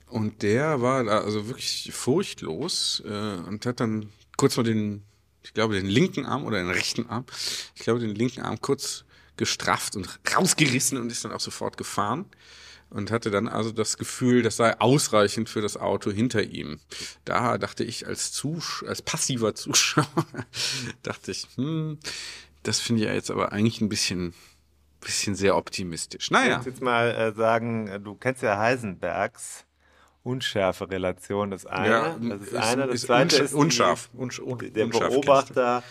Und der war da also wirklich furchtlos äh, und hat dann kurz mal den, ich glaube, den linken Arm oder den rechten Arm, ich glaube, den linken Arm kurz gestrafft und rausgerissen und ist dann auch sofort gefahren und hatte dann also das Gefühl, das sei ausreichend für das Auto hinter ihm. Da dachte ich als Zus als passiver Zuschauer, dachte ich, hm, das finde ich ja jetzt aber eigentlich ein bisschen, bisschen sehr optimistisch. Ich Naja. muss jetzt mal äh, sagen, äh, du kennst ja Heisenbergs Unschärfe-Relation. Das eine, Ja, das ist, ist- eine, das ist zweite unsch- ist die- unscharf. Unsch- un- der unscharf Beobachter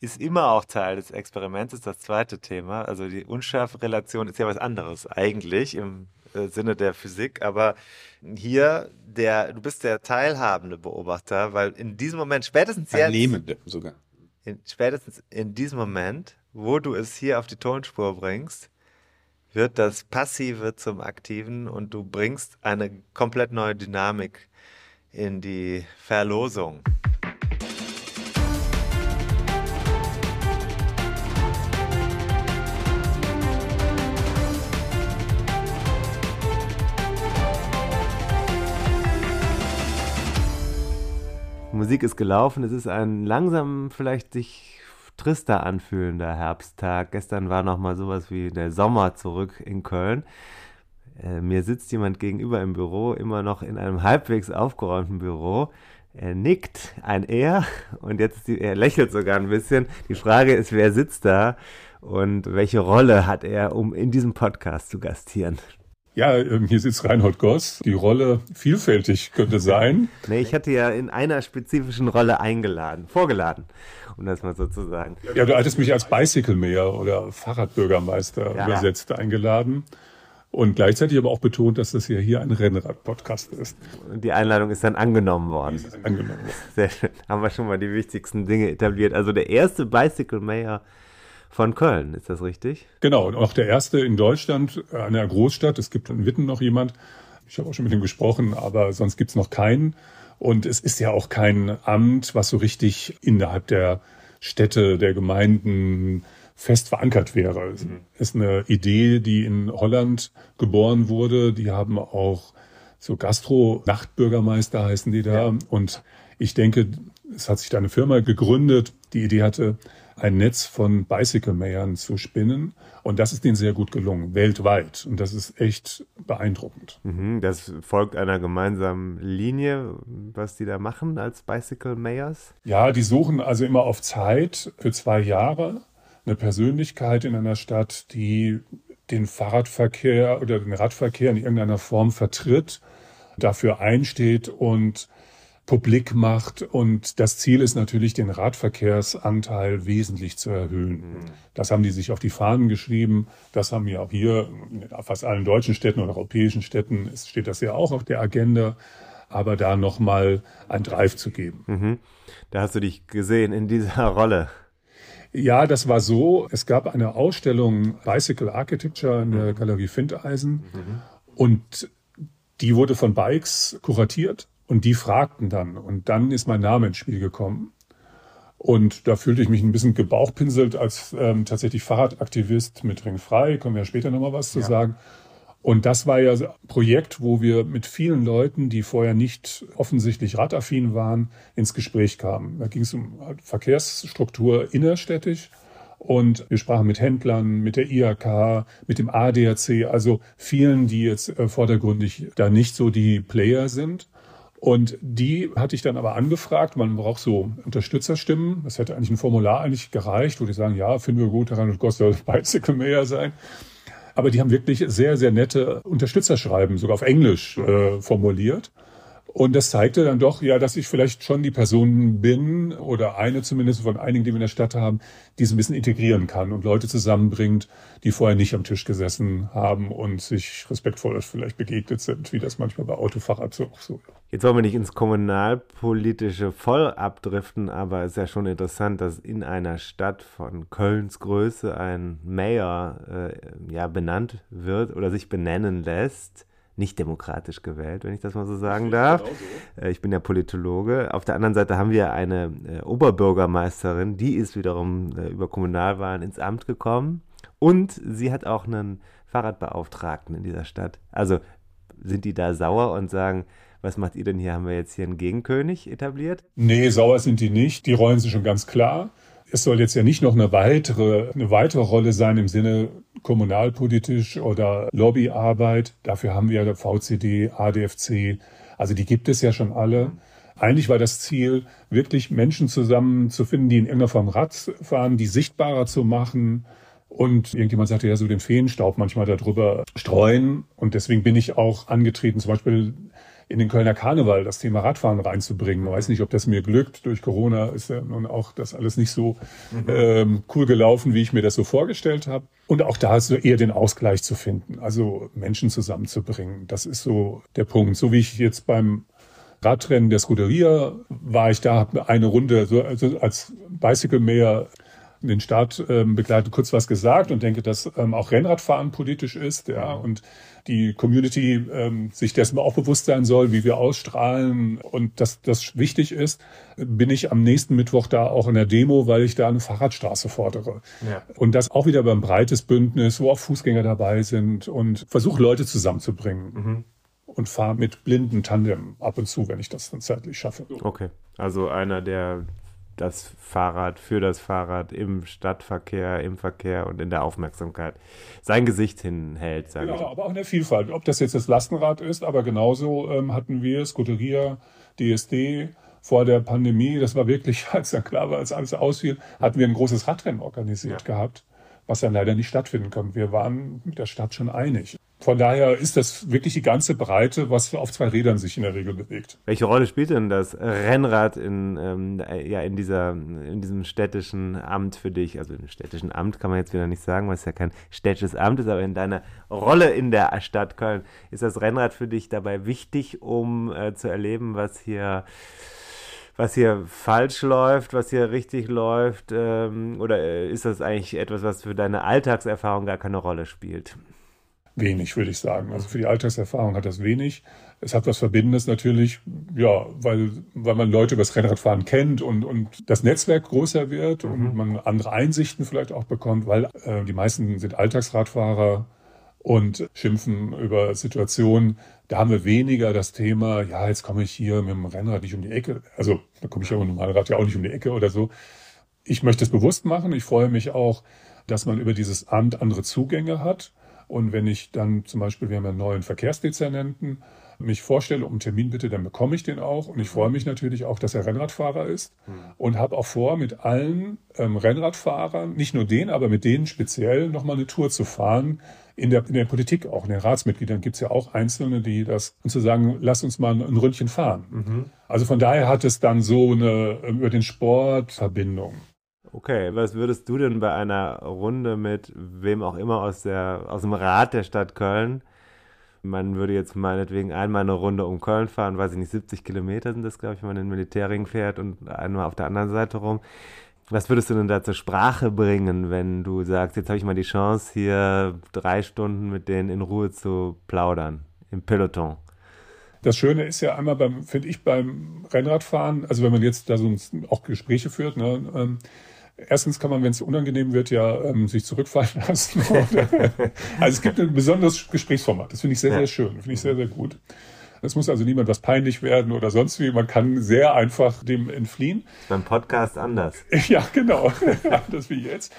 ist immer auch Teil des Experiments, ist das zweite Thema. Also die Unschärfe-Relation ist ja was anderes eigentlich im äh, Sinne der Physik, aber hier der, du bist der teilhabende Beobachter, weil in diesem Moment spätestens jetzt, Teilnehmende sogar. in, spätestens in diesem Moment, wo du es hier auf die Tonspur bringst, wird das Passive zum Aktiven und du bringst eine komplett neue Dynamik in die Verlosung. Musik ist gelaufen. Es ist ein langsam vielleicht sich trister anfühlender Herbsttag. Gestern war noch mal sowas wie der Sommer zurück in Köln. Äh, mir sitzt jemand gegenüber im Büro, immer noch in einem halbwegs aufgeräumten Büro. Er nickt, ein Er, und jetzt die, er lächelt sogar ein bisschen. Die Frage ist, wer sitzt da und welche Rolle hat er, um in diesem Podcast zu gastieren? Ja, ähm, hier sitzt Reinhold Goss. Die Rolle vielfältig könnte sein. Nee, ich hatte ja in einer spezifischen Rolle eingeladen, vorgeladen, um das mal so zu sagen. Ja, du hattest mich als Bicycle Mayor oder Fahrradbürgermeister Ja. übersetzt eingeladen. Und gleichzeitig aber auch betont, dass das ja hier ein Rennrad-Podcast ist. Und die Einladung ist dann angenommen worden. Angenommen. Sehr schön. Haben wir schon mal die wichtigsten Dinge etabliert. Also der erste Bicycle Mayor von Köln, ist das richtig? Genau, und auch der erste in Deutschland, äh, einer Großstadt. Es gibt in Witten noch jemand. Ich habe auch schon mit ihm gesprochen, aber sonst gibt's noch keinen. Und es ist ja auch kein Amt, was so richtig innerhalb der Städte, der Gemeinden fest verankert wäre. Es ist eine Idee, die in Holland geboren wurde. Die haben auch so Gastro-Nachtbürgermeister heißen die da. Und ich denke, es hat sich da eine Firma gegründet, die Idee hatte, ein Netz von Bicycle-Mayern zu spinnen. Und das ist denen sehr gut gelungen, weltweit. Und das ist echt beeindruckend. Mhm, das folgt einer gemeinsamen Linie, was die da machen als Bicycle Mayors. Ja, die suchen also immer auf Zeit für zwei Jahre eine Persönlichkeit in einer Stadt, die den Fahrradverkehr oder den Radverkehr in irgendeiner Form vertritt, dafür einsteht und publik macht. Und das Ziel ist natürlich, den Radverkehrsanteil wesentlich zu erhöhen. Das haben die sich auf die Fahnen geschrieben. Das haben ja auch hier in fast allen deutschen Städten oder europäischen Städten es steht das ja auch auf der Agenda. Aber da nochmal ein Drive zu geben. Da hast du dich gesehen in dieser Rolle. Ja, das war so. Es gab eine Ausstellung Bicycle Architecture in der Galerie Findeisen und die wurde von Bikes kuratiert und die fragten dann und dann ist mein Name ins Spiel gekommen. Und da fühlte ich mich ein bisschen gebauchpinselt als ähm, tatsächlich Fahrradaktivist mit Ringfrei. Können wir ja später nochmal was zu sagen. Und das war ja ein Projekt, wo wir mit vielen Leuten, die vorher nicht offensichtlich radaffin waren, ins Gespräch kamen. Da ging es um Verkehrsstruktur innerstädtisch. Und wir sprachen mit Händlern, mit der IHK, mit dem ADAC, also vielen, die jetzt äh, vordergründig da nicht so die Player sind. Und die hatte ich dann aber angefragt. Man braucht so Unterstützerstimmen. Das hätte eigentlich ein Formular eigentlich gereicht, wo die sagen, ja, finden wir gut, Reinhold Goss soll Bicycle Mayor sein. Aber die haben wirklich sehr, sehr nette Unterstützerschreiben, sogar auf Englisch äh, formuliert. Und das zeigte dann doch, ja, dass ich vielleicht schon die Person bin oder eine zumindest von einigen, die wir in der Stadt haben, die es ein bisschen integrieren kann und Leute zusammenbringt, die vorher nicht am Tisch gesessen haben und sich respektvoll vielleicht begegnet sind, wie das manchmal bei Autofahrrad so. so. Jetzt wollen wir nicht ins Kommunalpolitische voll abdriften, aber es ist ja schon interessant, dass in einer Stadt von Kölns Größe ein Mayor äh, ja benannt wird oder sich benennen lässt nicht demokratisch gewählt, wenn ich das mal so sagen darf. Genau Ich bin ja Politologe. Auf der anderen Seite haben wir eine äh, Oberbürgermeisterin, die ist wiederum äh, über Kommunalwahlen ins Amt gekommen. Und sie hat auch einen Fahrradbeauftragten in dieser Stadt. Also sind die da sauer und sagen, was macht ihr denn hier? Haben wir jetzt hier einen Gegenkönig etabliert? Nee, sauer sind die nicht. Die rollen sie schon ganz klar. Es soll jetzt ja nicht noch eine weitere, eine weitere Rolle sein im Sinne kommunalpolitisch oder Lobbyarbeit. Dafür haben wir VCD, ADFC. Also die gibt es ja schon alle. Eigentlich war das Ziel, wirklich Menschen zusammenzufinden, die in irgendeiner Form Rad fahren, die sichtbarer zu machen. Und irgendjemand sagte ja so den Feenstaub manchmal darüber streuen. Und deswegen bin ich auch angetreten, zum Beispiel in den Kölner Karneval das Thema Radfahren reinzubringen. Ich weiß nicht, ob das mir glückt. Durch Corona ist ja nun auch das alles nicht so mhm. ähm, cool gelaufen, wie ich mir das so vorgestellt habe. Und auch da ist so eher den Ausgleich zu finden, also Menschen zusammenzubringen. Das ist so der Punkt. So wie ich jetzt beim Radrennen der Scuderia war ich da, habe eine Runde so also als Bicycle Mayor den Start ähm, begleitet, kurz was gesagt und denke, dass ähm, auch Rennradfahren politisch ist, ja, und die Community ähm, sich dessen auch bewusst sein soll, wie wir ausstrahlen und dass das wichtig ist, bin ich am nächsten Mittwoch da auch in der Demo, weil ich da eine Fahrradstraße fordere. Ja. Und das auch wieder beim breites Bündnis, wo auch Fußgänger dabei sind und versuche Leute zusammenzubringen. Mhm. Und fahre mit blinden Tandem ab und zu, wenn ich das dann zeitlich schaffe. Okay, also einer, der das Fahrrad für das Fahrrad im Stadtverkehr, im Verkehr und in der Aufmerksamkeit sein Gesicht hinhält. Sage genau, ich. aber auch in der Vielfalt. Ob das jetzt das Lastenrad ist, aber genauso ähm, hatten wir Scuderia, DSD vor der Pandemie. Das war wirklich, als dann klar war, als alles ausfiel, hatten wir ein großes Radrennen organisiert ja. gehabt, was dann leider nicht stattfinden konnte. Wir waren mit der Stadt schon einig. Von daher ist das wirklich die ganze Breite, was auf zwei Rädern sich in der Regel bewegt. Welche Rolle spielt denn das Rennrad in, ähm, ja, in, dieser, in diesem städtischen Amt für dich? Also im städtischen Amt kann man jetzt wieder nicht sagen, weil es ja kein städtisches Amt ist, aber in deiner Rolle in der Stadt Köln ist das Rennrad für dich dabei wichtig, um äh, zu erleben, was hier was hier falsch läuft, was hier richtig läuft? Ähm, oder äh, ist das eigentlich etwas, was für deine Alltagserfahrung gar keine Rolle spielt? wenig, würde ich sagen. Also für die Alltagserfahrung hat das wenig. Es hat was Verbindendes natürlich, ja, weil, weil man Leute über das Rennradfahren kennt und, und das Netzwerk größer wird mhm. und man andere Einsichten vielleicht auch bekommt, weil äh, die meisten sind Alltagsradfahrer und schimpfen über Situationen. Da haben wir weniger das Thema, ja, jetzt komme ich hier mit dem Rennrad nicht um die Ecke. Also da komme ich ja mit dem Rennrad ja auch nicht um die Ecke oder so. Ich möchte es bewusst machen. Ich freue mich auch, dass man über dieses Amt andere Zugänge hat. Und wenn ich dann zum Beispiel, wir haben einen neuen Verkehrsdezernenten, mich vorstelle um einen Termin bitte, dann bekomme ich den auch. Und ich freue mich natürlich auch, dass er Rennradfahrer ist mhm. und habe auch vor, mit allen ähm, Rennradfahrern, nicht nur denen, aber mit denen speziell nochmal eine Tour zu fahren. In der, in der Politik auch, in den Ratsmitgliedern gibt es ja auch Einzelne, die das, und zu sagen, lass uns mal ein Ründchen fahren. Mhm. Also von daher hat es dann so eine ähm, über den Sport Verbindung. Okay, was würdest du denn bei einer Runde mit wem auch immer aus, der, aus dem Rat der Stadt Köln, man würde jetzt meinetwegen einmal eine Runde um Köln fahren, weiß ich nicht, 70 Kilometer sind das, glaube ich, wenn man den Militärring fährt und einmal auf der anderen Seite rum. Was würdest du denn da zur Sprache bringen, wenn du sagst, jetzt habe ich mal die Chance, hier drei Stunden mit denen in Ruhe zu plaudern, im Peloton? Das Schöne ist ja einmal beim, finde ich, beim Rennradfahren, also wenn man jetzt da so auch Gespräche führt, ne, ähm, Erstens kann man, wenn es unangenehm wird, ja ähm, sich zurückfallen lassen. also es gibt ein besonderes Gesprächsformat. Das finde ich sehr, sehr schön. Finde ich sehr, sehr gut. Es muss also niemand was peinlich werden oder sonst wie. Man kann sehr einfach dem entfliehen. Beim Podcast anders. Ja, genau. das wie jetzt.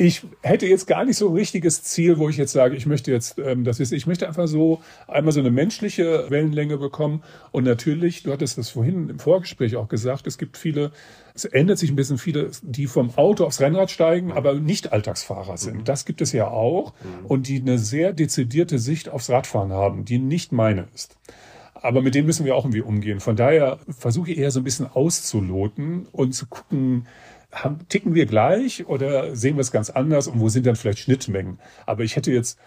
Ich hätte jetzt gar nicht so ein richtiges Ziel, wo ich jetzt sage, ich möchte jetzt, ähm, das ist, ich möchte einfach so einmal so eine menschliche Wellenlänge bekommen. Und natürlich, du hattest das vorhin im Vorgespräch auch gesagt, es gibt viele, es ändert sich ein bisschen viele, die vom Auto aufs Rennrad steigen, aber nicht Alltagsfahrer sind. Das gibt es ja auch. Und die eine sehr dezidierte Sicht aufs Radfahren haben, die nicht meine ist. Aber mit dem müssen wir auch irgendwie umgehen. Von daher versuche ich eher so ein bisschen auszuloten und zu gucken, haben, ticken wir gleich oder sehen wir es ganz anders und wo sind dann vielleicht Schnittmengen? Aber ich hätte jetzt,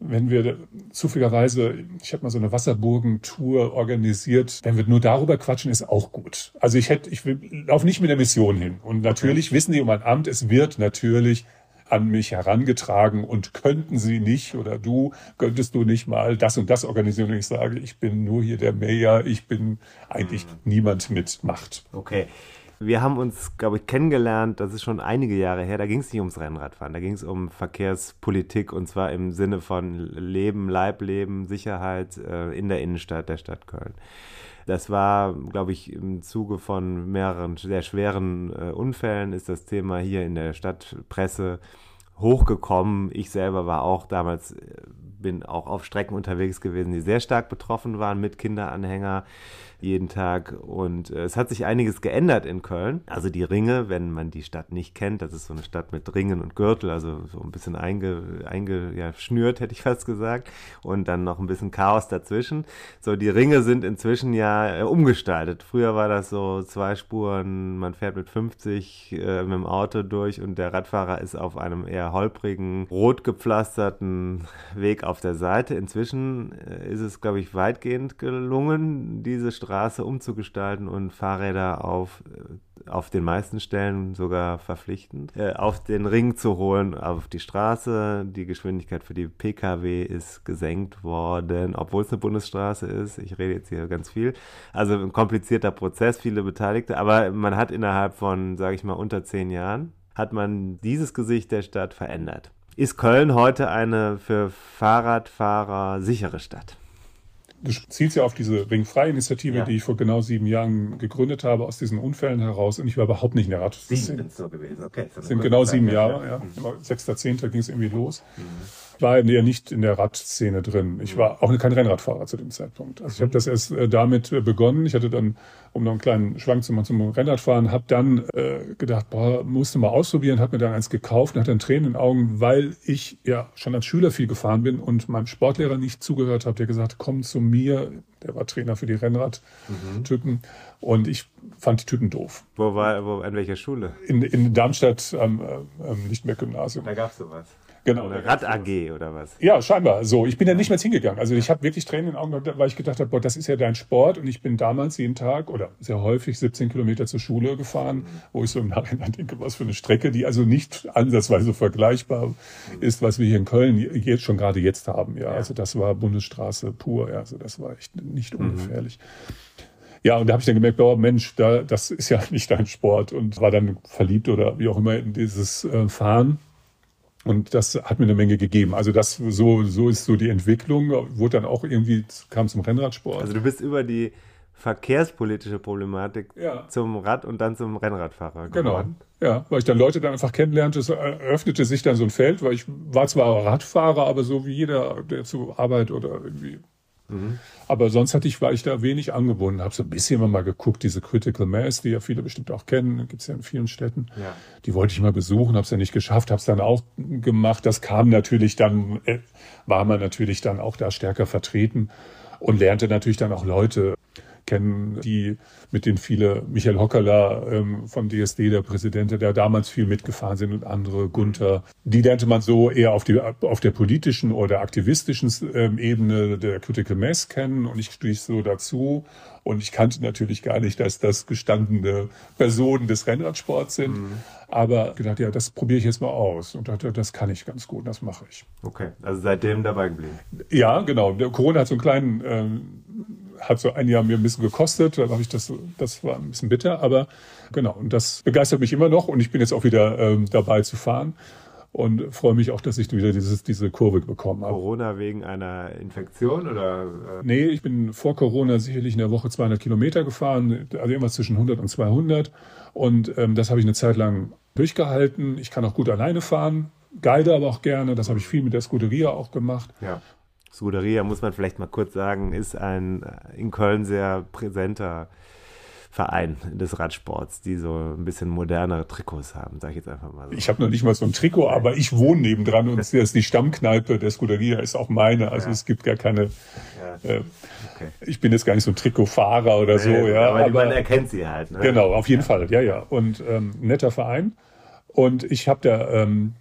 wenn wir zufälligerweise, ich habe mal so eine Wasserburgen-Tour organisiert, wenn wir nur darüber quatschen, ist auch gut. Also ich hätte, ich laufe nicht mit der Mission hin. Und natürlich okay. wissen die um ein Amt, es wird natürlich an mich herangetragen und könnten sie nicht oder du könntest du nicht mal das und das organisieren und ich sage, ich bin nur hier der Mayor, ich bin eigentlich mhm. niemand mit Macht. Okay. Wir haben uns, glaube ich, kennengelernt, das ist schon einige Jahre her, da ging es nicht ums Rennradfahren, da ging es um Verkehrspolitik und zwar im Sinne von Leben, Leibleben, Sicherheit äh, in der Innenstadt der Stadt Köln. Das war, glaube ich, im Zuge von mehreren sehr schweren äh, Unfällen ist das Thema hier in der Stadtpresse hochgekommen. Ich selber war auch damals, äh, bin auch auf Strecken unterwegs gewesen, die sehr stark betroffen waren mit Kinderanhänger jeden Tag. Und äh, es hat sich einiges geändert in Köln. Also die Ringe, wenn man die Stadt nicht kennt, das ist so eine Stadt mit Ringen und Gürtel, also so ein bisschen eingeschnürt, einge, ja, hätte ich fast gesagt. Und dann noch ein bisschen Chaos dazwischen. So, die Ringe sind inzwischen ja äh, umgestaltet. Früher war das so zwei Spuren, man fährt mit 50 äh, mit dem Auto durch und der Radfahrer ist auf einem eher holprigen, rot gepflasterten Weg auf der Seite. Inzwischen äh, ist es, glaube ich, weitgehend gelungen, diese Straße Straße umzugestalten und Fahrräder auf, äh, auf den meisten Stellen sogar verpflichtend, äh, auf den Ring zu holen, auf die Straße. Die Geschwindigkeit für die Pkw ist gesenkt worden, obwohl es eine Bundesstraße ist. Ich rede jetzt hier ganz viel. Also ein komplizierter Prozess, viele Beteiligte, aber man hat innerhalb von, sage ich mal, unter zehn Jahren, hat man dieses Gesicht der Stadt verändert. Ist Köln heute eine für Fahrradfahrer sichere Stadt? Du zielst ja auf diese Ringfrei-Initiative, ja. die ich vor genau sieben Jahren gegründet habe, aus diesen Unfällen heraus. Und ich war überhaupt nicht in der Radszene. Sieben sind so gewesen, okay. Das sind genau sieben Jahre, ja. Mhm. Sechster, zehnter ging es irgendwie los. Mhm war ja nicht in der Radszene drin. Ich war auch kein Rennradfahrer zu dem Zeitpunkt. Also ich habe das erst äh, damit äh, begonnen. Ich hatte dann, um noch einen kleinen Schwank zu machen zum Rennradfahren, habe dann äh, gedacht, boah, musste mal ausprobieren, habe mir dann eins gekauft und hatte dann Tränen in den Augen, weil ich ja schon als Schüler viel gefahren bin und meinem Sportlehrer nicht zugehört habe, der gesagt, komm zu mir. Der war Trainer für die Rennradtypen. Mhm. Und ich fand die Typen doof. Wo war, wo, an welcher Schule? In, in Darmstadt am, am Lichtenberg-Gymnasium. Da gab's sowas. Genau. Eine Rad AG oder was? Ja, scheinbar. So, ich bin da nicht mehr hingegangen. Also ich habe wirklich Tränen in den Augen, weil ich gedacht habe, boah, das ist ja dein Sport. Und ich bin damals jeden Tag oder sehr häufig 17 Kilometer zur Schule gefahren, wo ich so im Nachhinein denke, was für eine Strecke, die also nicht ansatzweise vergleichbar ist, was wir hier in Köln jetzt schon gerade jetzt haben. Ja, also das war Bundesstraße pur. Ja, also das war echt nicht mhm. ungefährlich. Mhm. Ja, und da habe ich dann gemerkt, oh Mensch, da, das ist ja nicht dein Sport und war dann verliebt oder wie auch immer in dieses äh, Fahren. Und das hat mir eine Menge gegeben. Also das so so ist so die Entwicklung. Wurde dann auch irgendwie kam zum Rennradsport. Also du bist über die verkehrspolitische Problematik ja. zum Rad und dann zum Rennradfahrer genau. geworden. Genau. Ja, weil ich dann Leute dann einfach kennenlernte, es eröffnete sich dann so ein Feld, weil ich war zwar Radfahrer, aber so wie jeder, der zur Arbeit oder irgendwie Mhm. Aber sonst hatte ich, war ich da wenig angebunden, habe so ein bisschen mal geguckt, diese Critical Mass, die ja viele bestimmt auch kennen, gibt es ja in vielen Städten. Ja. Die wollte ich mal besuchen, habe es ja nicht geschafft, habe es dann auch gemacht. Das kam natürlich dann, äh, war man natürlich dann auch da stärker vertreten und lernte natürlich dann auch Leute kennen, die mit denen viele, Michael Hockerler ähm, vom DSD, der Präsident, der damals viel mitgefahren sind und andere, Gunther, die lernte man so eher auf, die, auf der politischen oder aktivistischen ähm, Ebene der Critical Mass kennen und ich stieß so dazu und ich kannte natürlich gar nicht, dass das gestandene Personen des Rennradsports sind. Mhm. Aber gedacht, ja, das probiere ich jetzt mal aus. Und dachte, das kann ich ganz gut, das mache ich. Okay, also seitdem dabei geblieben. Ja, genau. Der Corona hat so einen kleinen ähm, hat so ein Jahr mir ein bisschen gekostet. Dann habe ich das, das war ein bisschen bitter, aber genau. Und das begeistert mich immer noch und ich bin jetzt auch wieder ähm, dabei zu fahren. und freue mich auch, dass ich wieder dieses, diese Kurve bekommen habe. Corona wegen einer Infektion oder? Äh? Nee, ich bin vor Corona sicherlich in der Woche 200 Kilometer gefahren, also irgendwas zwischen 100 und 200 und ähm, das habe ich eine Zeit lang durchgehalten. Ich kann auch gut alleine fahren, guide aber auch gerne, das habe ich viel mit der Scuderia auch gemacht. Ja. Scuderia, muss man vielleicht mal kurz sagen, ist ein in Köln sehr präsenter Verein des Radsports, die so ein bisschen modernere Trikots haben, sage ich jetzt einfach mal so. Ich habe noch nicht mal so ein Trikot, aber ich wohne nebendran und das ist die Stammkneipe der Scuderia, ist auch meine. Also ja. es gibt gar keine. Ja. Äh, okay. Ich bin jetzt gar nicht so ein Trikotfahrer oder so, ja. ja aber, aber man erkennt sie halt. Ne? Genau, auf jeden Fall, ja, ja. Und ähm, netter Verein. Und ich habe da ähm,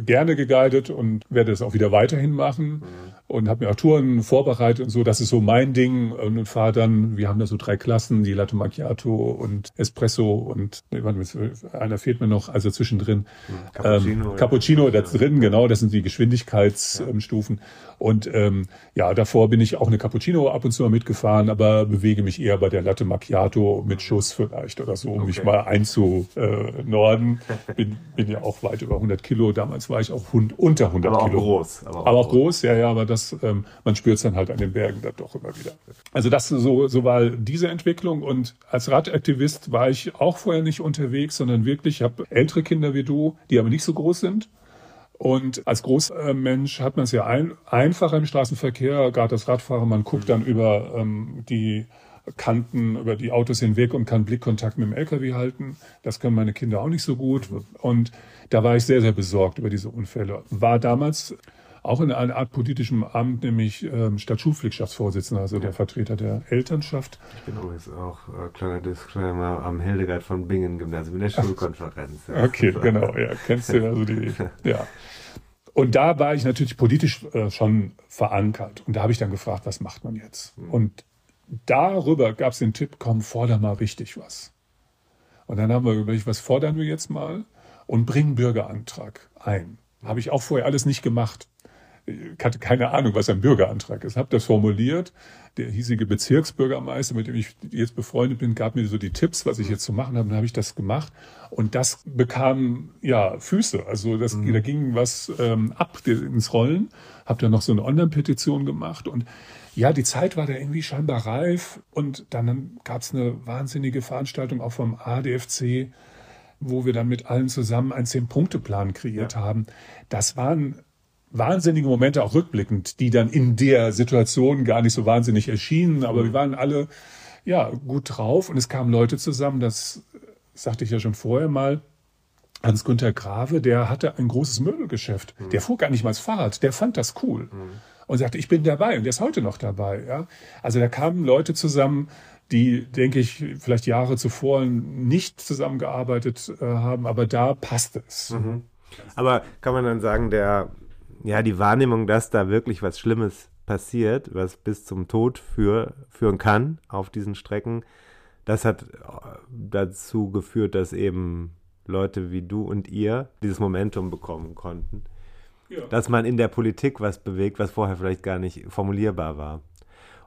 gerne geguidet und werde es auch wieder weiterhin machen. Mhm und habe mir auch Touren vorbereitet und so. Das ist so mein Ding und, und fahre dann, wir haben da so drei Klassen, die Latte Macchiato und Espresso und einer fehlt mir noch, also zwischendrin. Cappuccino. Ähm, Cappuccino da drin, genau, das sind die Geschwindigkeitsstufen. Ja. Und ähm, ja, davor bin ich auch eine Cappuccino ab und zu mal mitgefahren, aber bewege mich eher bei der Latte Macchiato mit Schuss vielleicht oder so, um okay. mich mal einzunorden. bin, bin ja auch weit über 100 Kilo. Damals war ich auch unter 100 aber Kilo. Auch groß, aber auch, aber auch groß. groß, ja, ja, aber das, ähm, man spürt es dann halt an den Bergen dann doch immer wieder. Also das so, so war diese Entwicklung und als Radaktivist war ich auch vorher nicht unterwegs, sondern wirklich, ich habe ältere Kinder wie du, die aber nicht so groß sind und als Großmensch hat man es ja ein, einfacher im Straßenverkehr, gerade als Radfahrer, man guckt dann über ähm, die Kanten, über die Autos hinweg und kann Blickkontakt mit dem LKW halten. Das können meine Kinder auch nicht so gut. Und da war ich sehr, sehr besorgt über diese Unfälle. War damals auch in einer Art politischem Amt, nämlich ähm, Stadtschulpflichtschaftsvorsitzender, also der Vertreter der Elternschaft. Ich bin übrigens auch, äh, kleiner Disclaimer, am Hildegard von Bingen Gymnasium in der Schulkonferenz. Ja. Okay, genau, ja, kennst du also die, ja. Und da war ich natürlich politisch äh, schon verankert. Und da habe ich dann gefragt, was macht man jetzt? Mhm. Und darüber gab es den Tipp, komm, forder mal richtig was. Und dann haben wir überlegt, was fordern wir jetzt mal? Und bringen Bürgerantrag ein. Habe ich auch vorher alles nicht gemacht ich hatte keine Ahnung, was ein Bürgerantrag ist. Habe das formuliert. Der hiesige Bezirksbürgermeister, mit dem ich jetzt befreundet bin, gab mir so die Tipps, was ich jetzt zu machen habe. Dann habe ich das gemacht und das bekam ja Füße. Also das, mhm. da ging was ähm, ab ins Rollen. Habe dann noch so eine Online-Petition gemacht und ja, die Zeit war da irgendwie scheinbar reif und dann gab es eine wahnsinnige Veranstaltung auch vom ADFC, wo wir dann mit allen zusammen einen Zehn-Punkte-Plan kreiert ja. haben. Das waren wahnsinnige Momente, auch rückblickend, die dann in der Situation gar nicht so wahnsinnig erschienen, aber wir waren alle ja gut drauf und es kamen Leute zusammen, das sagte ich ja schon vorher mal. Hans-Günther Grave, der hatte ein großes Möbelgeschäft. Mhm. Der fuhr gar nicht mal das Fahrrad, der fand das cool. Mhm. Und sagte, ich bin dabei und der ist heute noch dabei. Ja? Also da kamen Leute zusammen, die, denke ich, vielleicht Jahre zuvor nicht zusammengearbeitet äh, haben, aber da passte es. Mhm. Aber kann man dann sagen, der ja, die Wahrnehmung, dass da wirklich was Schlimmes passiert, was bis zum Tod für, führen kann auf diesen Strecken, das hat äh, dazu geführt, dass eben Leute wie du und ihr dieses Momentum bekommen konnten. Ja. Dass man in der Politik was bewegt, was vorher vielleicht gar nicht formulierbar war.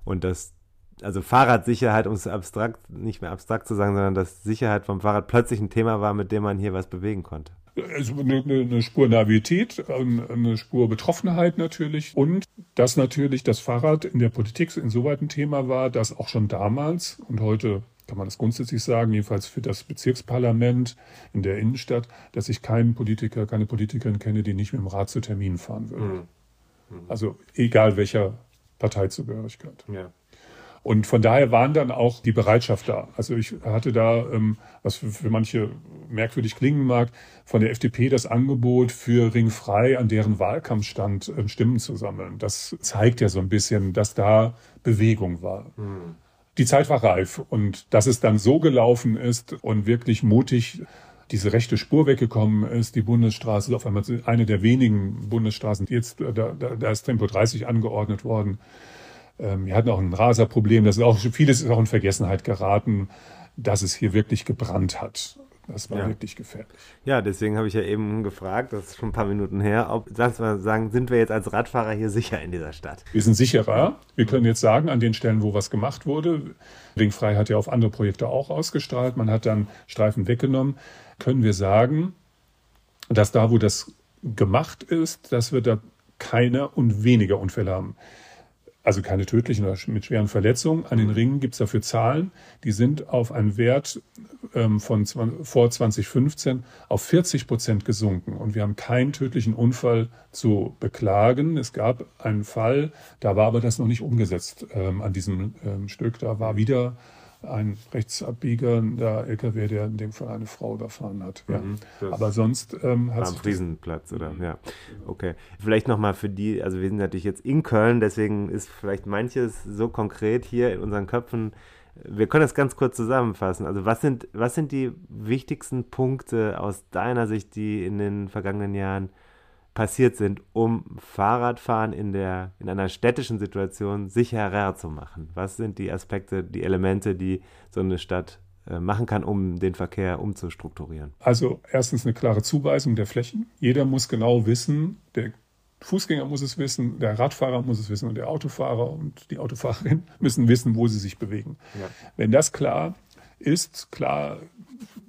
Und dass, also Fahrradsicherheit, um es abstrakt, nicht mehr abstrakt zu sagen, sondern dass Sicherheit vom Fahrrad plötzlich ein Thema war, mit dem man hier was bewegen konnte also eine, eine Spur Navität, eine Spur Betroffenheit natürlich und dass natürlich das Fahrrad in der Politik insoweit ein Thema war, dass auch schon damals und heute kann man das grundsätzlich sagen, jedenfalls für das Bezirksparlament in der Innenstadt, dass ich keinen Politiker, keine Politikerin kenne, die nicht mit dem Rad zu Terminen fahren würde. Mhm. Mhm. Also egal welcher Parteizugehörigkeit. Ja. Und von daher waren dann auch die Bereitschaft da. Also ich hatte da, ähm, was für manche merkwürdig klingen mag, von der FDP das Angebot für Ringfrei an deren Wahlkampfstand äh, Stimmen zu sammeln. Das zeigt ja so ein bisschen, dass da Bewegung war. Mhm. Die Zeit war reif und dass es dann so gelaufen ist und wirklich mutig diese rechte Spur weggekommen ist, die Bundesstraße ist auf einmal eine der wenigen Bundesstraßen, jetzt da, da, da ist Tempo 30 angeordnet worden. Ähm, wir hatten auch ein Raserproblem. Das ist auch, vieles ist auch in Vergessenheit geraten, dass es hier wirklich gebrannt hat. Das war ja. wirklich gefährlich. Ja, deswegen habe ich ja eben gefragt, das ist schon ein paar Minuten her, ob, sagst mal, sagen, sind wir jetzt als Radfahrer hier sicher in dieser Stadt? Wir sind sicherer. Wir können jetzt sagen, an den Stellen, wo was gemacht wurde, Ringfrei hat ja auf andere Projekte auch ausgestrahlt, man hat dann Streifen weggenommen, können wir sagen, dass da, wo das gemacht ist, dass wir da keine und weniger Unfälle haben. Also keine tödlichen oder mit schweren Verletzungen. An den. Ringen gibt es dafür Zahlen, die sind auf einen Wert ähm, von vor 2015 auf 40 Prozent gesunken. Und wir haben keinen tödlichen Unfall zu beklagen. Es gab einen Fall, da war aber das noch nicht umgesetzt ähm, an diesem ähm, Stück. Da war wieder ein rechtsabbiegender LKW, der in dem Fall eine Frau überfahren hat. Ja. Mhm, Aber sonst ähm, hat es. Am Friesenplatz, oder? Ja. Okay. Vielleicht nochmal für die, also wir sind natürlich jetzt in Köln, deswegen ist vielleicht manches so konkret hier in unseren Köpfen. Wir können das ganz kurz zusammenfassen. Also was sind, was sind die wichtigsten Punkte aus deiner Sicht, die in den vergangenen Jahren passiert sind, um Fahrradfahren in, der, in einer städtischen Situation sicherer zu machen? Was sind die Aspekte, die Elemente, die so eine Stadt äh, machen kann, um den Verkehr umzustrukturieren? Also erstens eine klare Zuweisung der Flächen. Jeder muss genau wissen, der Fußgänger muss es wissen, der Radfahrer muss es wissen und der Autofahrer und die Autofahrerin müssen wissen, wo sie sich bewegen. Ja. Wenn das klar ist, klar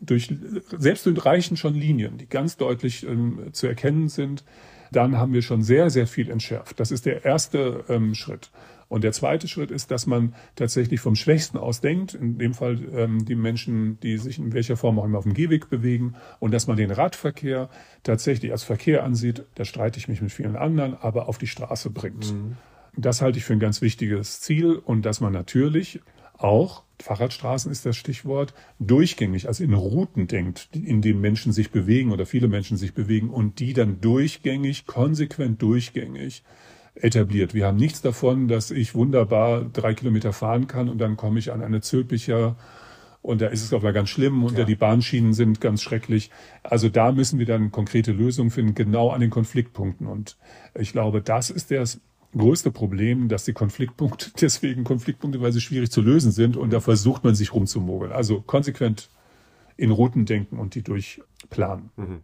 durch, selbst durch reichen schon Linien, die ganz deutlich ähm, zu erkennen sind, dann haben wir schon sehr, sehr viel entschärft. Das ist der erste ähm, Schritt. Und der zweite Schritt ist, dass man tatsächlich vom Schwächsten aus denkt, in dem Fall ähm, die Menschen, die sich in welcher Form auch immer auf dem Gehweg bewegen, und dass man den Radverkehr tatsächlich als Verkehr ansieht, da streite ich mich mit vielen anderen, aber auf die Straße bringt. Mhm. Das halte ich für ein ganz wichtiges Ziel und dass man natürlich auch, Fahrradstraßen ist das Stichwort, durchgängig, also in Routen denkt, in denen Menschen sich bewegen oder viele Menschen sich bewegen und die dann durchgängig, konsequent durchgängig etabliert. Wir haben nichts davon, dass ich wunderbar drei Kilometer fahren kann und dann komme ich an eine Zülpicher und da ist es auf einmal ganz schlimm und ja. die Bahnschienen sind ganz schrecklich. Also da müssen wir dann konkrete Lösungen finden, genau an den Konfliktpunkten. Und ich glaube, das ist das größte Problem, dass die Konfliktpunkte deswegen Konfliktpunkte, weil sie schwierig zu lösen sind und da versucht man sich rumzumogeln. Also konsequent in Routen denken und die durchplanen. Mhm.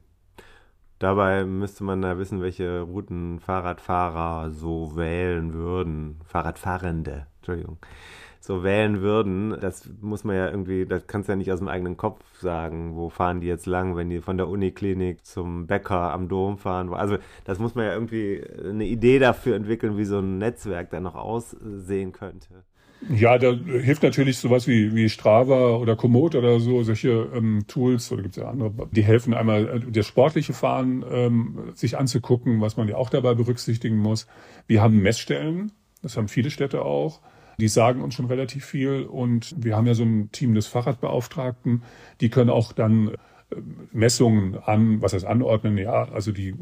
Dabei müsste man da wissen, welche Routen Fahrradfahrer so wählen würden. Fahrradfahrende, Entschuldigung so wählen würden, das muss man ja irgendwie, das kannst du ja nicht aus dem eigenen Kopf sagen, wo fahren die jetzt lang, wenn die von der Uniklinik zum Bäcker am Dom fahren. Also das muss man ja irgendwie eine Idee dafür entwickeln, wie so ein Netzwerk da noch aussehen könnte. Ja, da hilft natürlich sowas wie, wie Strava oder Komoot oder so, solche ähm, Tools, oder gibt es ja andere, die helfen einmal, äh, das sportliche Fahren ähm, sich anzugucken, was man ja auch dabei berücksichtigen muss. Wir haben Messstellen, das haben viele Städte auch. Die sagen uns schon relativ viel und wir haben ja so ein Team des Fahrradbeauftragten, die können auch dann äh, Messungen an, was heißt anordnen, ja, also die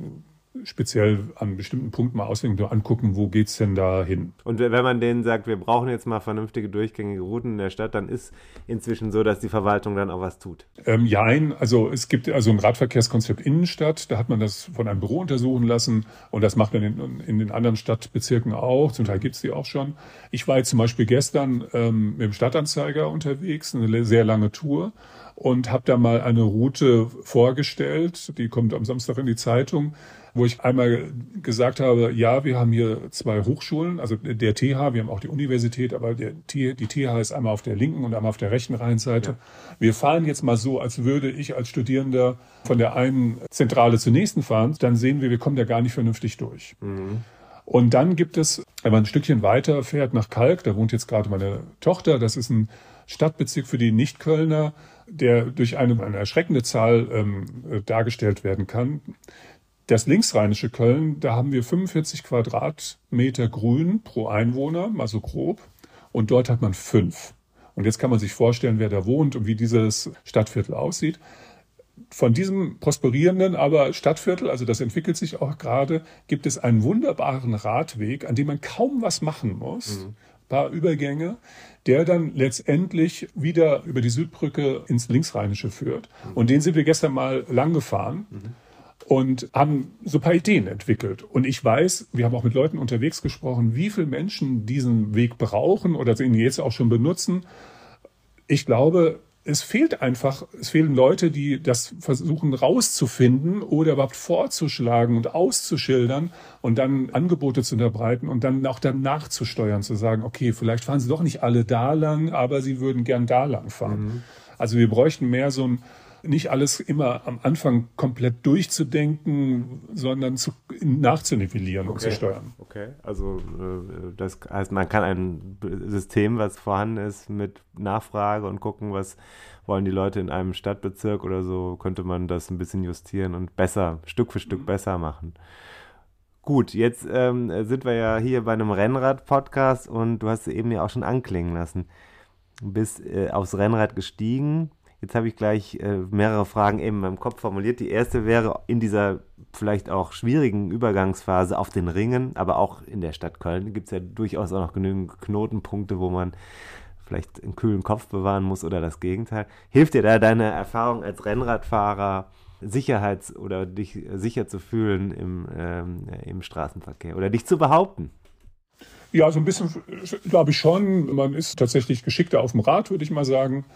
speziell an bestimmten Punkten mal auswählen, nur angucken, wo geht's denn da hin. Und wenn man denen sagt, wir brauchen jetzt mal vernünftige durchgängige Routen in der Stadt, dann ist inzwischen so, dass die Verwaltung dann auch was tut. Ähm, jein, also es gibt also ein Radverkehrskonzept Innenstadt, da hat man das von einem Büro untersuchen lassen und das macht man in, in den anderen Stadtbezirken auch, zum Teil gibt's die auch schon. Ich war jetzt zum Beispiel gestern ähm, mit dem Stadtanzeiger unterwegs, eine sehr lange Tour und habe da mal eine Route vorgestellt, die kommt am Samstag in die Zeitung wo ich einmal gesagt habe, ja, wir haben hier zwei Hochschulen, also der TH, wir haben auch die Universität, aber der die TH ist einmal auf der linken und einmal auf der rechten Rheinseite. Ja. Wir fahren jetzt mal so, als würde ich als Studierender von der einen Zentrale zur nächsten fahren, dann sehen wir, wir kommen da gar nicht vernünftig durch. Mhm. Und dann gibt es, wenn man ein Stückchen weiter fährt nach Kalk, da wohnt jetzt gerade meine Tochter, das ist ein Stadtbezirk für die Nicht-Kölner, der durch eine, eine erschreckende Zahl ähm, dargestellt werden kann. Das linksrheinische Köln, da haben wir 45 Quadratmeter Grün pro Einwohner, mal so grob. Und dort hat man fünf. Und jetzt kann man sich vorstellen, wer da wohnt und wie dieses Stadtviertel aussieht. Von diesem prosperierenden aber Stadtviertel, also das entwickelt sich auch gerade, gibt es einen wunderbaren Radweg, an dem man kaum was machen muss. Mhm. paar Übergänge, der dann letztendlich wieder über die Südbrücke ins Linksrheinische führt. Und den sind wir gestern mal lang gefahren. Mhm und haben so ein paar Ideen entwickelt. Und ich weiß, wir haben auch mit Leuten unterwegs gesprochen, wie viele Menschen diesen Weg brauchen oder ihn jetzt auch schon benutzen. Ich glaube, es fehlt einfach, es fehlen Leute, die das versuchen rauszufinden oder überhaupt vorzuschlagen und auszuschildern und dann Angebote zu unterbreiten und dann auch dann nachzusteuern, zu sagen, okay, vielleicht fahren sie doch nicht alle da lang, aber sie würden gern da lang fahren. Mhm. Also wir bräuchten mehr so ein nicht alles immer am Anfang komplett durchzudenken, sondern zu, nachzunivellieren okay. und zu steuern. Okay, also äh, das heißt, man kann ein System, was vorhanden ist, mit Nachfrage und gucken, was wollen die Leute in einem Stadtbezirk oder so, könnte man das ein bisschen justieren und besser, Stück für Stück mhm. besser machen. Gut, jetzt ähm, sind wir ja hier bei einem Rennrad-Podcast und du hast es eben ja auch schon anklingen lassen. Du bist äh, aufs Rennrad gestiegen. Jetzt habe ich gleich äh, mehrere Fragen eben in meinem Kopf formuliert. Die erste wäre in dieser vielleicht auch schwierigen Übergangsphase auf den Ringen, aber auch in der Stadt Köln gibt es ja durchaus auch noch genügend Knotenpunkte, wo man vielleicht einen kühlen Kopf bewahren muss oder das Gegenteil. Hilft dir da deine Erfahrung als Rennradfahrer, Sicherheits- oder dich sicher zu fühlen im, ähm, im Straßenverkehr oder dich zu behaupten? Ja, so ein bisschen glaube ich schon. Man ist tatsächlich geschickter auf dem Rad, würde ich mal sagen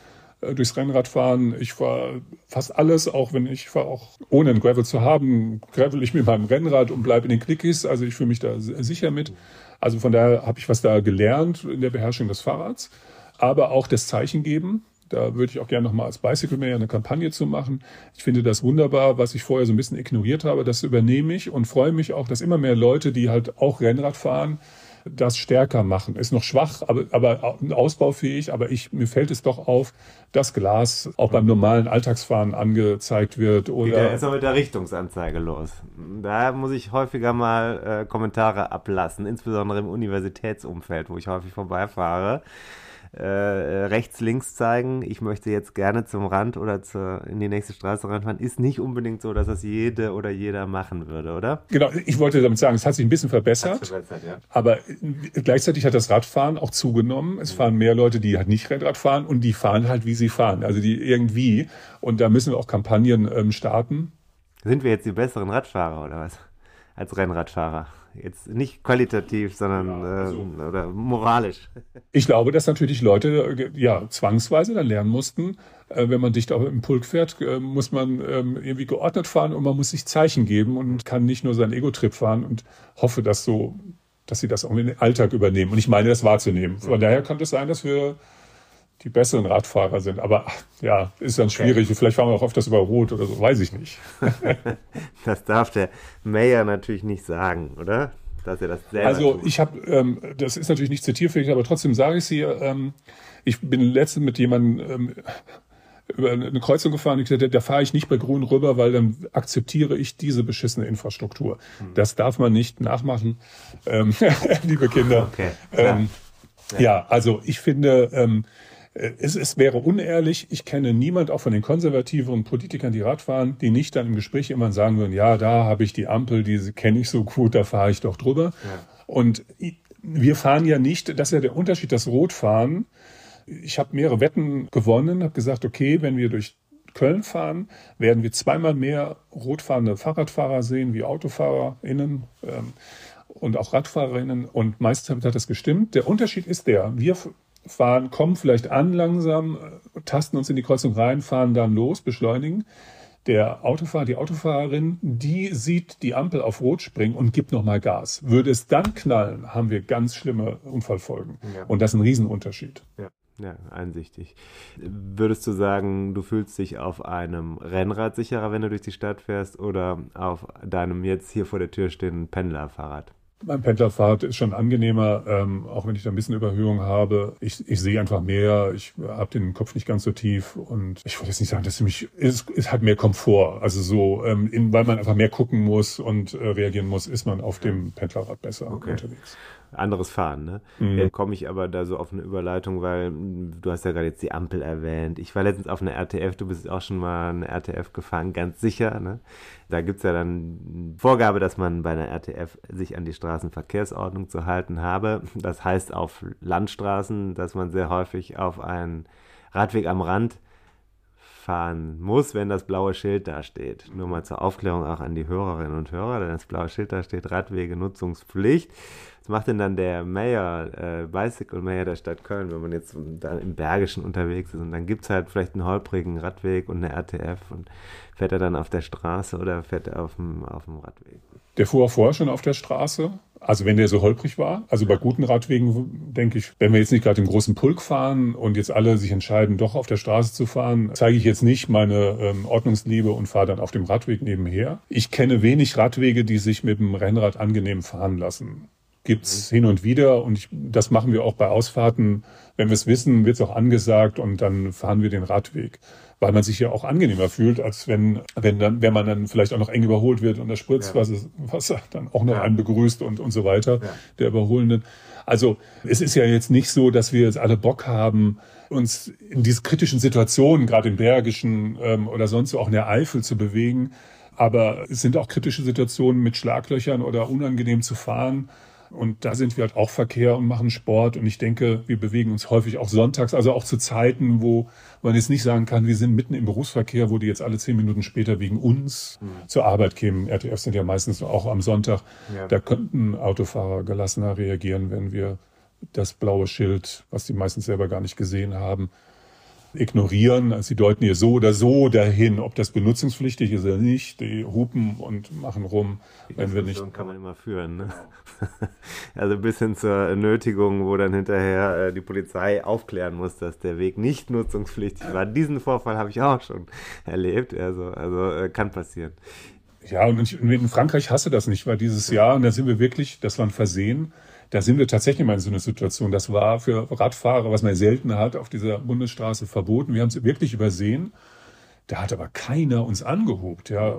durchs Rennradfahren. Ich fahre fast alles, auch wenn ich fahre auch ohne ein Gravel zu haben, gravel ich mit meinem Rennrad und bleibe in den Clickies. Also ich fühle mich da sicher mit. Also von daher habe ich was da gelernt in der Beherrschung des Fahrrads aber auch das Zeichen geben. Da würde ich auch gerne nochmal als Bicycle Mayor eine Kampagne zu machen. Ich finde das wunderbar, was ich vorher so ein bisschen ignoriert habe. Das übernehme ich und freue mich auch, dass immer mehr Leute, die halt auch Rennrad fahren, das stärker machen. Ist noch schwach, aber, aber ausbaufähig. Aber ich, mir fällt es doch auf, dass Glas auch beim normalen Alltagsfahren angezeigt wird. Oder Der ist aber mit der Richtungsanzeige los. Da muss ich häufiger mal äh, Kommentare ablassen, insbesondere im Universitätsumfeld, wo ich häufig vorbeifahre äh, rechts, links zeigen, ich möchte jetzt gerne zum Rand oder zur, in die nächste Straße ranfahren, ist nicht unbedingt so, dass das jede oder jeder machen würde, oder? Genau, ich wollte damit sagen, es hat sich ein bisschen verbessert, verbessert ja. aber gleichzeitig hat das Radfahren auch zugenommen. Es fahren mehr Leute, die halt nicht Rennrad fahren und die fahren halt, wie sie fahren, also die irgendwie. Und da müssen wir auch Kampagnen ähm, starten. Sind wir jetzt die besseren Radfahrer oder was? Als Rennradfahrer? Jetzt nicht qualitativ, sondern ja, also, äh, oder moralisch. Ich glaube, dass natürlich Leute äh, ja zwangsweise dann lernen mussten, äh, wenn man dicht im Pulk fährt, äh, muss man ähm, irgendwie geordnet fahren und man muss sich Zeichen geben und kann nicht nur seinen Ego-Trip fahren und hoffe, dass so, dass sie das auch in den Alltag übernehmen. Und ich meine, das wahrzunehmen. Von daher könnte es sein, dass wir die besseren Radfahrer sind. Aber ja, ist dann schwierig. Okay. Vielleicht fahren wir auch öfters über Rot oder so, weiß ich nicht. das darf der Mayor natürlich nicht sagen, oder? Dass er das selber Also tut. ich habe, ähm, das ist natürlich nicht zitierfähig, aber trotzdem sage ich es hier. Ähm, ich bin letztens mit jemandem ähm, über eine Kreuzung gefahren. Ich sagte, da fahre ich nicht bei Grün rüber, weil dann akzeptiere ich diese beschissene Infrastruktur. Hm. Das darf man nicht nachmachen, ähm, liebe Kinder. Okay, ähm, ja. ja. also ich finde, ähm, äh, es, es wäre unehrlich. Ich kenne niemand, auch von den konservativen Politikern, die Radfahren, die nicht dann im Gespräch immer sagen würden, ja, da habe ich die Ampel, die kenne ich so gut, da fahre ich doch drüber. Ja. Und wir fahren ja nicht, das ist ja der Unterschied, das Rotfahren. Ich habe mehrere Wetten gewonnen, habe gesagt, okay, wenn wir durch Köln fahren, werden wir zweimal mehr rotfahrende Fahrradfahrer sehen wie AutofahrerInnen ähm, und auch RadfahrerInnen. Und meistens hat das gestimmt. Der Unterschied ist der, wir fahren, kommen vielleicht an langsam, tasten uns in die Kreuzung rein, fahren dann los, beschleunigen. Der Autofahrer, die Autofahrerin, die sieht die Ampel auf Rot springen und gibt nochmal Gas. Würde es dann knallen, haben wir ganz schlimme Unfallfolgen. Ja. Und das ist ein Riesenunterschied. Ja. Ja, einsichtig. Würdest du sagen, du fühlst dich auf einem Rennrad sicherer, wenn du durch die Stadt fährst, oder auf deinem jetzt hier vor der Tür stehenden Pendlerfahrrad? Mein Pendlerfahrt ist schon angenehmer, ähm, auch wenn ich da ein bisschen Überhöhung habe. Ich, ich sehe einfach mehr, ich habe den Kopf nicht ganz so tief und ich wollte jetzt nicht sagen, dass es mich, es, es hat mehr Komfort. Also so, ähm, in, weil man einfach mehr gucken muss und äh, reagieren muss, ist man auf dem Pendlerrad besser okay. unterwegs anderes Fahren. Ne? Mhm. Jetzt komme ich aber da so auf eine Überleitung, weil du hast ja gerade jetzt die Ampel erwähnt. Ich war letztens auf einer RTF, du bist auch schon mal eine RTF gefahren, ganz sicher. Ne? Da gibt es ja dann Vorgabe, dass man bei einer RTF sich an die Straßenverkehrsordnung zu halten habe. Das heißt auf Landstraßen, dass man sehr häufig auf einen Radweg am Rand fahren muss, wenn das blaue Schild da steht. Nur mal zur Aufklärung auch an die Hörerinnen und Hörer, denn das blaue Schild da steht Radwege Nutzungspflicht. Was macht denn dann der Mayor, äh, Bicycle Mayor der Stadt Köln, wenn man jetzt da im Bergischen unterwegs ist und dann gibt es halt vielleicht einen holprigen Radweg und eine RTF und fährt er dann auf der Straße oder fährt er auf dem, auf dem Radweg? Der fuhr auch vorher schon auf der Straße. Also wenn der so holprig war, also bei guten Radwegen denke ich, wenn wir jetzt nicht gerade im großen Pulk fahren und jetzt alle sich entscheiden, doch auf der Straße zu fahren, zeige ich jetzt nicht meine ähm, Ordnungsliebe und fahre dann auf dem Radweg nebenher. Ich kenne wenig Radwege, die sich mit dem Rennrad angenehm fahren lassen gibt's mhm. hin und wieder und ich, das machen wir auch bei Ausfahrten. Wenn wir es wissen, wird's auch angesagt und dann fahren wir den Radweg, weil man sich ja auch angenehmer fühlt, als wenn wenn dann wenn man dann vielleicht auch noch eng überholt wird und das Spritzwasser ja. dann auch noch ja. einen begrüßt und und so weiter ja. der Überholenden. Also es ist ja jetzt nicht so, dass wir jetzt alle Bock haben, uns in diese kritischen Situationen, gerade im Bergischen ähm, oder sonst auch in der Eifel zu bewegen. Aber es sind auch kritische Situationen mit Schlaglöchern oder unangenehm zu fahren. Und da sind wir halt auch Verkehr und machen Sport. Und ich denke, wir bewegen uns häufig auch sonntags, also auch zu Zeiten, wo man jetzt nicht sagen kann, wir sind mitten im Berufsverkehr, wo die jetzt alle zehn Minuten später wegen uns mhm. zur Arbeit kämen. RTF sind ja meistens auch am Sonntag. Ja. Da könnten Autofahrer gelassener reagieren, wenn wir das blaue Schild, was die meistens selber gar nicht gesehen haben, ignorieren. Also sie deuten hier so oder so dahin, ob das benutzungspflichtig ist oder nicht. Die hupen und machen rum, Die wenn wir nicht. kann man immer führen. Ne? also bis hin zur Nötigung, wo dann hinterher äh, die Polizei aufklären muss, dass der Weg nicht nutzungspflichtig war. Diesen Vorfall habe ich auch schon erlebt. Also, also äh, kann passieren. Ja, und in Frankreich hasse das nicht, weil dieses Jahr, und da sind wir wirklich, das war ein Versehen, da sind wir tatsächlich mal in so einer Situation. Das war für Radfahrer, was man selten hat, auf dieser Bundesstraße verboten. Wir haben es wirklich übersehen. Da hat aber keiner uns angehobt. Ja,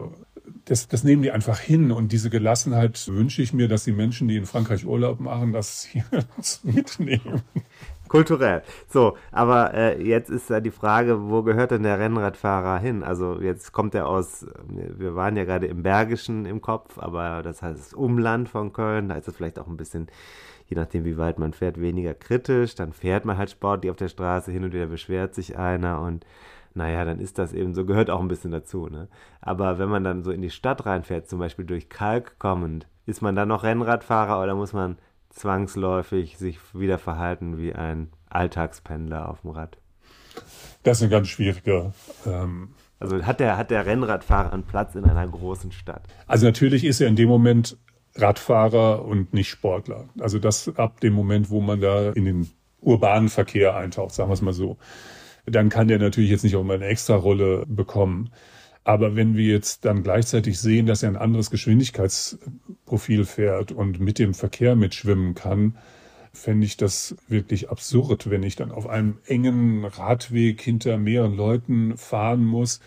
das, das nehmen die einfach hin. Und diese Gelassenheit wünsche ich mir, dass die Menschen, die in Frankreich Urlaub machen, das hier mitnehmen. Kulturell. So, aber äh, jetzt ist ja die Frage, wo gehört denn der Rennradfahrer hin? Also jetzt kommt er aus, wir waren ja gerade im Bergischen im Kopf, aber das heißt das Umland von Köln, da ist es vielleicht auch ein bisschen, je nachdem wie weit man fährt, weniger kritisch. Dann fährt man halt sportlich auf der Straße, hin und wieder beschwert sich einer und naja, dann ist das eben so, gehört auch ein bisschen dazu. Ne? Aber wenn man dann so in die Stadt reinfährt, zum Beispiel durch Kalk kommend, ist man dann noch Rennradfahrer oder muss man zwangsläufig sich wieder verhalten wie ein Alltagspendler auf dem Rad? Das ist eine ganz schwierige. Ähm, also hat der, hat der Rennradfahrer einen Platz in einer großen Stadt? Also natürlich ist er in dem Moment Radfahrer und nicht Sportler. Also das ab dem Moment, wo man da in den urbanen Verkehr eintaucht, sagen wir es mal so. Dann kann der natürlich jetzt nicht auch mal eine extra Rolle bekommen. Aber wenn wir jetzt dann gleichzeitig sehen, dass er ein anderes Geschwindigkeitsprofil fährt und mit dem Verkehr mitschwimmen kann, fände ich das wirklich absurd, wenn ich dann auf einem engen Radweg hinter mehreren Leuten fahren muss.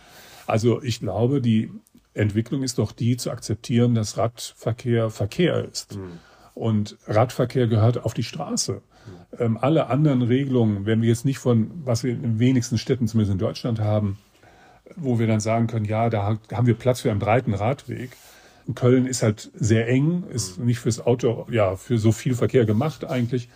Also ich glaube, die Entwicklung ist doch die zu akzeptieren, dass Radverkehr Verkehr ist. Mhm. Und Radverkehr gehört auf die Straße. Mhm. Ähm, alle anderen Regelungen, wenn wir jetzt nicht von, was wir in den wenigsten Städten zumindest in Deutschland haben, wo wir dann sagen können, ja, da haben wir Platz für einen breiten Radweg. Köln ist halt sehr eng, ist nicht fürs Auto, ja, für so viel Verkehr gemacht eigentlich.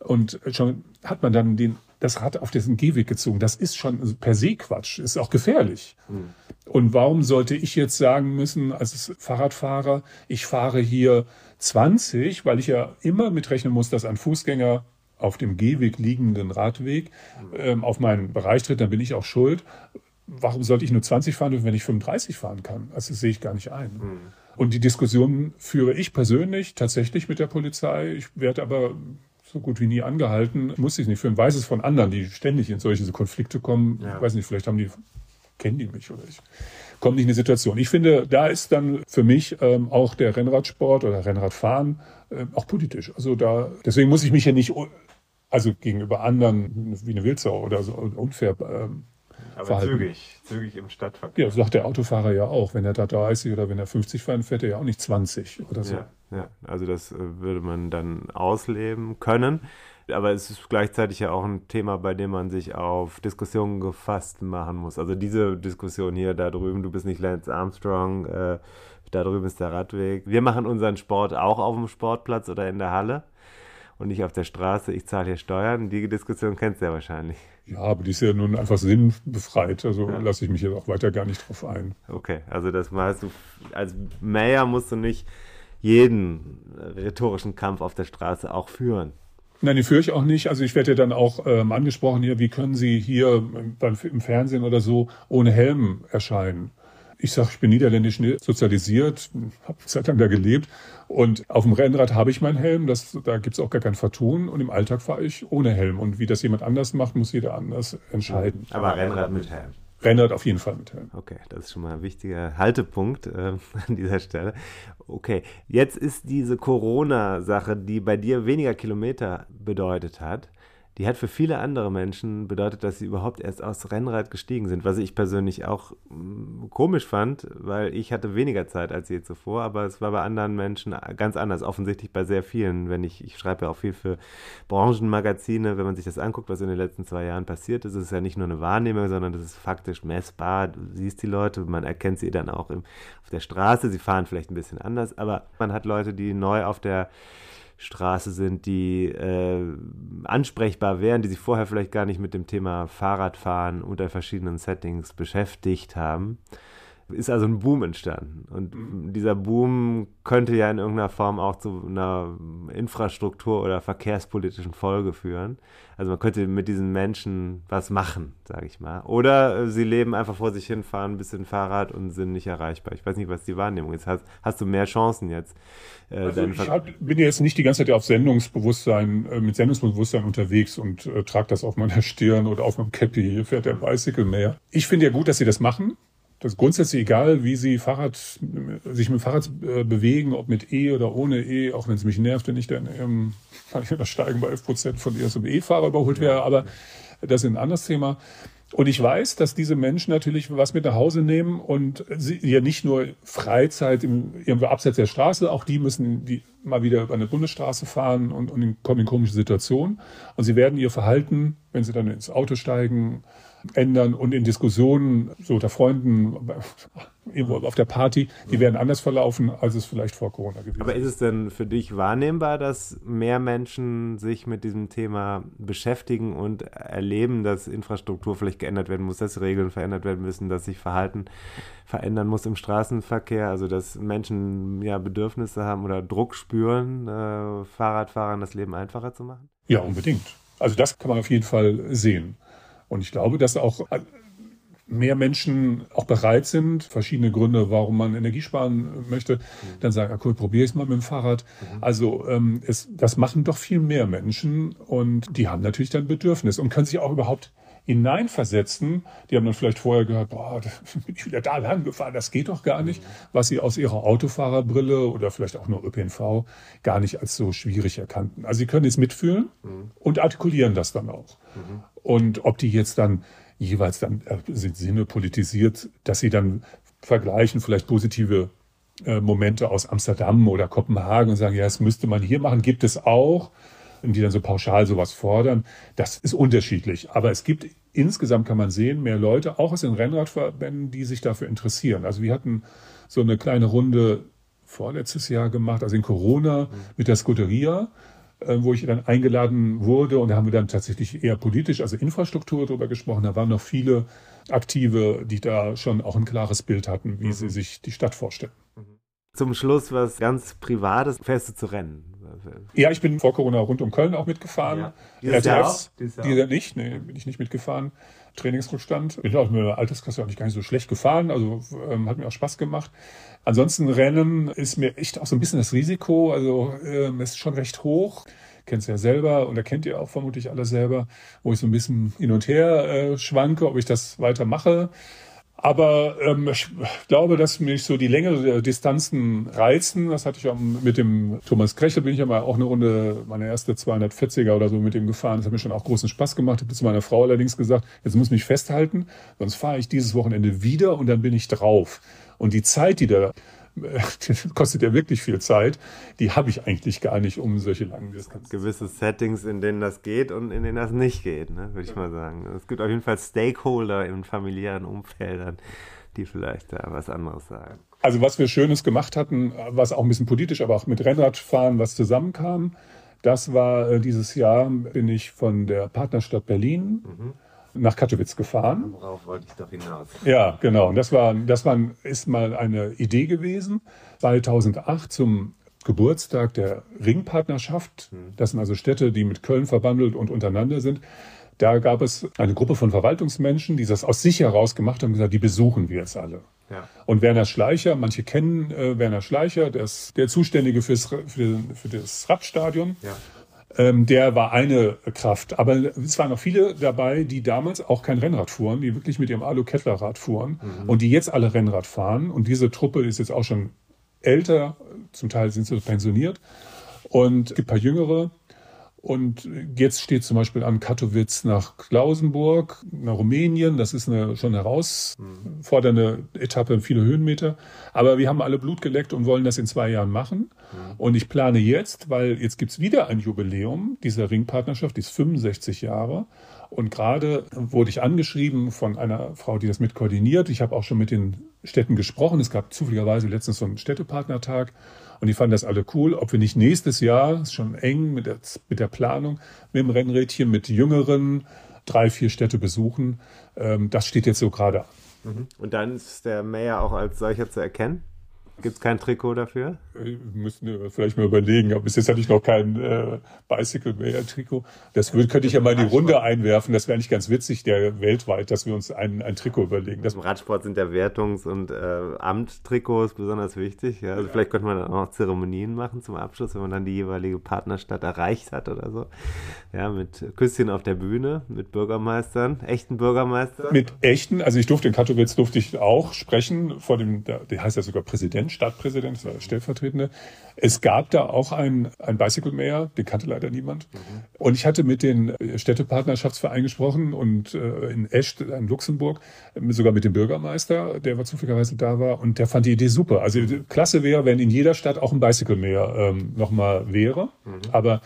Und schon hat man dann den, das Rad auf diesen Gehweg gezogen. Das ist schon per se Quatsch, ist auch gefährlich. Mhm. Und warum sollte ich jetzt sagen müssen, als Fahrradfahrer, ich fahre hier 20, weil ich ja immer mitrechnen muss, dass ein Fußgänger auf dem Gehweg liegenden Radweg ähm, auf meinen Bereich tritt, dann bin ich auch schuld warum sollte ich nur 20 fahren, wenn ich 35 fahren kann? Also das sehe ich gar nicht ein. Mhm. Und die Diskussion führe ich persönlich tatsächlich mit der Polizei. Ich werde aber so gut wie nie angehalten. Muss ich nicht führen. Weiß es von anderen, die ständig in solche Konflikte kommen. Ja. Ich weiß nicht, vielleicht haben die, kennen die mich oder ich komme nicht in die Situation. Ich finde, da ist dann für mich ähm, auch der Rennradsport oder Rennradfahren äh, auch politisch. Also da, deswegen muss ich mich ja nicht, also gegenüber anderen wie eine Wildsau oder so unfair ähm, aber verhalten. zügig, zügig im Stadtverkehr. Ja, sagt der Autofahrer ja auch. Wenn er da 30 oder wenn er 50 fährt, fährt er ja auch nicht 20 oder so. Ja, ja. also das äh, würde man dann ausleben können. Aber es ist gleichzeitig ja auch ein Thema, bei dem man sich auf Diskussionen gefasst machen muss. Also diese Diskussion hier da drüben, du bist nicht Lance Armstrong, äh, da drüben ist der Radweg. Wir machen unseren Sport auch auf dem Sportplatz oder in der Halle und nicht auf der Straße. Ich zahle hier Steuern. Die Diskussion kennst du ja wahrscheinlich. Ja, aber die ist ja nun einfach sinnbefreit, also ja. lasse ich mich jetzt auch weiter gar nicht drauf ein. Okay, also das meinst du, als Mayor musst du nicht jeden rhetorischen Kampf auf der Straße auch führen. Nein, die führe ich auch nicht. Also ich werde ja dann auch ähm, angesprochen hier, wie können Sie hier beim, im Fernsehen oder so ohne Helm erscheinen? Ich sage, ich bin niederländisch sozialisiert, habe Zeit lang da gelebt und auf dem Rennrad habe ich meinen Helm, das, da gibt's auch gar kein Vertun und im Alltag fahre ich ohne Helm. Und wie das jemand anders macht, muss jeder anders entscheiden. Aber Rennrad mit Helm. Rennrad auf jeden Fall mit Helm. Okay, das ist schon mal ein wichtiger Haltepunkt äh, an dieser Stelle. Okay, jetzt ist diese Corona-Sache, die bei dir weniger Kilometer bedeutet hat, die hat für viele andere Menschen bedeutet, dass sie überhaupt erst aus Rennrad gestiegen sind, was ich persönlich auch mm, komisch fand, weil ich hatte weniger Zeit als je zuvor, aber es war bei anderen Menschen ganz anders, offensichtlich bei sehr vielen, wenn ich, ich schreibe ja auch viel für Branchenmagazine, wenn man sich das anguckt, was in den letzten zwei Jahren passiert ist, ist es ja nicht nur eine Wahrnehmung, sondern das ist faktisch messbar, du siehst die Leute, man erkennt sie dann auch im, auf der Straße, sie fahren vielleicht ein bisschen anders, aber man hat Leute, die neu auf der Straße sind, die äh, ansprechbar wären, die sich vorher vielleicht gar nicht mit dem Thema Fahrradfahren unter verschiedenen Settings beschäftigt haben ist also ein Boom entstanden. Und mhm. dieser Boom könnte ja in irgendeiner Form auch zu einer Infrastruktur- oder verkehrspolitischen Folge führen. Also man könnte mit diesen Menschen was machen, sage ich mal. Oder sie leben einfach vor sich hin, fahren ein bisschen Fahrrad und sind nicht erreichbar. Ich weiß nicht, was die Wahrnehmung ist. Hast, hast du mehr Chancen jetzt? Äh, also ich hab, bin jetzt nicht die ganze Zeit auf Sendungsbewusstsein, äh, mit Sendungsbewusstsein unterwegs und äh, trage das auf meiner Stirn oder auf meinem Cappy. Hier fährt der Bicycle mehr. Ich finde ja gut, dass sie das machen das ist grundsätzlich egal, wie sie Fahrrad, sich mit dem Fahrrad äh, bewegen, ob mit E oder ohne E, auch wenn es mich nervt, wenn ich dann ähm, kann ich das Steigen bei 11 Prozent von erst E-Fahrer überholt wäre, aber das ist ein anderes Thema. Und ich weiß, dass diese Menschen natürlich was mit nach Hause nehmen und sie ja nicht nur Freizeit im, irgendwo abseits der Straße, auch die müssen die mal wieder über eine Bundesstraße fahren und, und kommen in komische Situationen. Und sie werden ihr Verhalten, wenn sie dann ins Auto steigen, ändern und in Diskussionen so unter Freunden irgendwo auf der Party, die werden anders verlaufen, als es vielleicht vor Corona gewesen ist. Aber ist es denn für dich wahrnehmbar, dass mehr Menschen sich mit diesem Thema beschäftigen und erleben, dass Infrastruktur vielleicht geändert werden muss, dass Regeln verändert werden müssen, dass sich Verhalten verändern muss im Straßenverkehr, also dass Menschen ja Bedürfnisse haben oder Druck spüren, äh, Fahrradfahrern das Leben einfacher zu machen? Ja, unbedingt. Also das kann man auf jeden Fall sehen. Und ich glaube, dass auch mehr Menschen auch bereit sind, verschiedene Gründe, warum man Energie sparen möchte, mhm. dann sagen, ah, cool, probiere ich es mal mit dem Fahrrad. Mhm. Also ähm, es, das machen doch viel mehr Menschen und die haben natürlich dann Bedürfnis und können sich auch überhaupt hineinversetzen. Die haben dann vielleicht vorher gehört, boah, da bin ich wieder da lang gefahren, das geht doch gar nicht, mhm. was sie aus ihrer Autofahrerbrille oder vielleicht auch nur ÖPNV gar nicht als so schwierig erkannten. Also sie können es mitfühlen und artikulieren das dann auch. Mhm. Und ob die jetzt dann jeweils dann äh, sind Sinne politisiert, dass sie dann vergleichen, vielleicht positive äh, Momente aus Amsterdam oder Kopenhagen und sagen, ja, das müsste man hier machen, gibt es auch, und die dann so pauschal sowas fordern. Das ist unterschiedlich. Aber es gibt insgesamt kann man sehen, mehr Leute, auch aus den Rennradverbänden, die sich dafür interessieren. Also wir hatten so eine kleine Runde vorletztes Jahr gemacht, also in Corona mhm. mit der Scuderia. Äh, wo ich dann eingeladen wurde und da haben wir dann tatsächlich eher politisch, also Infrastruktur darüber gesprochen. Da waren noch viele Aktive, die da schon auch ein klares Bild hatten, wie mhm. sie sich die Stadt vorstellen. Zum Schluss was ganz Privates. Fährst du zu Rennen? Ja, ich bin vor Corona rund um Köln auch mitgefahren. Ja. Dieses Jahr auch? Dieses Jahr Dieser nicht, nee, bin ich nicht mitgefahren. Trainingsrückstand. Bin auch mit der Alterskasse nicht gar nicht so schlecht gefahren, also ähm, hat mir auch Spaß gemacht. Ansonsten Rennen ist mir echt auch so ein bisschen das Risiko, also ähm, ist schon recht hoch. Kennt ja selber und da kennt ihr auch vermutlich alle selber, wo ich so ein bisschen hin und her äh, schwanke, ob ich das weiter mache. Aber ähm, ich glaube, dass mich so die Länge der Distanzen reizen. Das hatte ich auch mit dem Thomas Krechel, bin ich ja mal auch eine Runde, meine erste 240er oder so mit ihm gefahren. Das hat mir schon auch großen Spaß gemacht. Ich habe zu meiner Frau allerdings gesagt, jetzt muss ich mich festhalten, sonst fahre ich dieses Wochenende wieder und dann bin ich drauf. Und die Zeit, die da kostet ja wirklich viel Zeit. Die habe ich eigentlich gar nicht, um solche langen Distanzen. Gewisse Settings, in denen das geht und in denen das nicht geht, ne, würde ich mal sagen. Es gibt auf jeden Fall Stakeholder in familiären Umfeldern, die vielleicht da was anderes sagen. Also was wir Schönes gemacht hatten, was auch ein bisschen politisch, aber auch mit Rennradfahren was zusammenkam, das war äh, dieses Jahr, bin ich von der Partnerstadt Berlin mhm nach Katowice gefahren. Worauf wollte ich doch hinaus? Ja, genau. Und das war, das war, ist mal eine Idee gewesen. 2008 zum Geburtstag der Ringpartnerschaft. Das sind also Städte, die mit Köln verbandelt und untereinander sind. Da gab es eine Gruppe von Verwaltungsmenschen, die das aus sich heraus gemacht haben und gesagt, die besuchen wir jetzt alle. Ja. Und Werner Schleicher, manche kennen äh, Werner Schleicher, der ist der Zuständige fürs, für, für das Radstadion. Ja. Ähm, der war eine Kraft. Aber es waren noch viele dabei, die damals auch kein Rennrad fuhren, die wirklich mit ihrem Alu-Kettlerrad fuhren und die jetzt alle Rennrad fahren. Und diese Truppe ist jetzt auch schon älter, zum Teil sind sie pensioniert. Und es gibt ein paar Jüngere. Und jetzt steht zum Beispiel an Katowice nach Klausenburg, nach Rumänien. Das ist eine schon herausfordernde Etappe, viele Höhenmeter. Aber wir haben alle Blut geleckt und wollen das in zwei Jahren machen. Und ich plane jetzt, weil jetzt gibt's wieder ein Jubiläum dieser Ringpartnerschaft, die ist 65 Jahre. Und gerade wurde ich angeschrieben von einer Frau, die das mit koordiniert. Ich habe auch schon mit den Städten gesprochen. Es gab zufälligerweise letztens so einen Städtepartnertag. Und die fanden das alle cool, ob wir nicht nächstes Jahr, ist schon eng mit der, mit der Planung, mit dem Rennrädchen, mit Jüngeren drei, vier Städte besuchen. Ähm, das steht jetzt so gerade an. Und dann ist der Mayor auch als solcher zu erkennen? Gibt es kein Trikot dafür? Wir müssen wir vielleicht mal überlegen, aber bis jetzt hatte ich noch kein äh, Bicycle Mayor Trikot. Das würde, könnte ich ja mal in die Runde einwerfen. Das wäre eigentlich ganz witzig, der weltweit, dass wir uns ein, ein Trikot überlegen. Das Im Radsport sind der Wertungs- und äh, Amttrikots besonders wichtig. Ja? Also vielleicht könnte man dann auch noch Zeremonien machen zum Abschluss, wenn man dann die jeweilige Partnerstadt erreicht hat oder so. Ja, mit Küsschen auf der Bühne, mit Bürgermeistern, echten Bürgermeistern. mit echten, also ich durfte in Katowice durfte ich auch sprechen vor dem, der, der heißt ja sogar Präsident, Stadtpräsident, war der stellvertretende. Es gab da auch ein, ein Bicycle Mayor, den kannte leider niemand. Und ich hatte mit den Städtepartnerschaftsverein gesprochen und äh, in Esch, in Luxemburg, äh, sogar mit dem Bürgermeister, der war zufälligerweise da war und der fand die Idee super. Also klasse wäre, wenn in jeder Stadt auch ein Bicycle Mayor ähm, nochmal wäre. Aber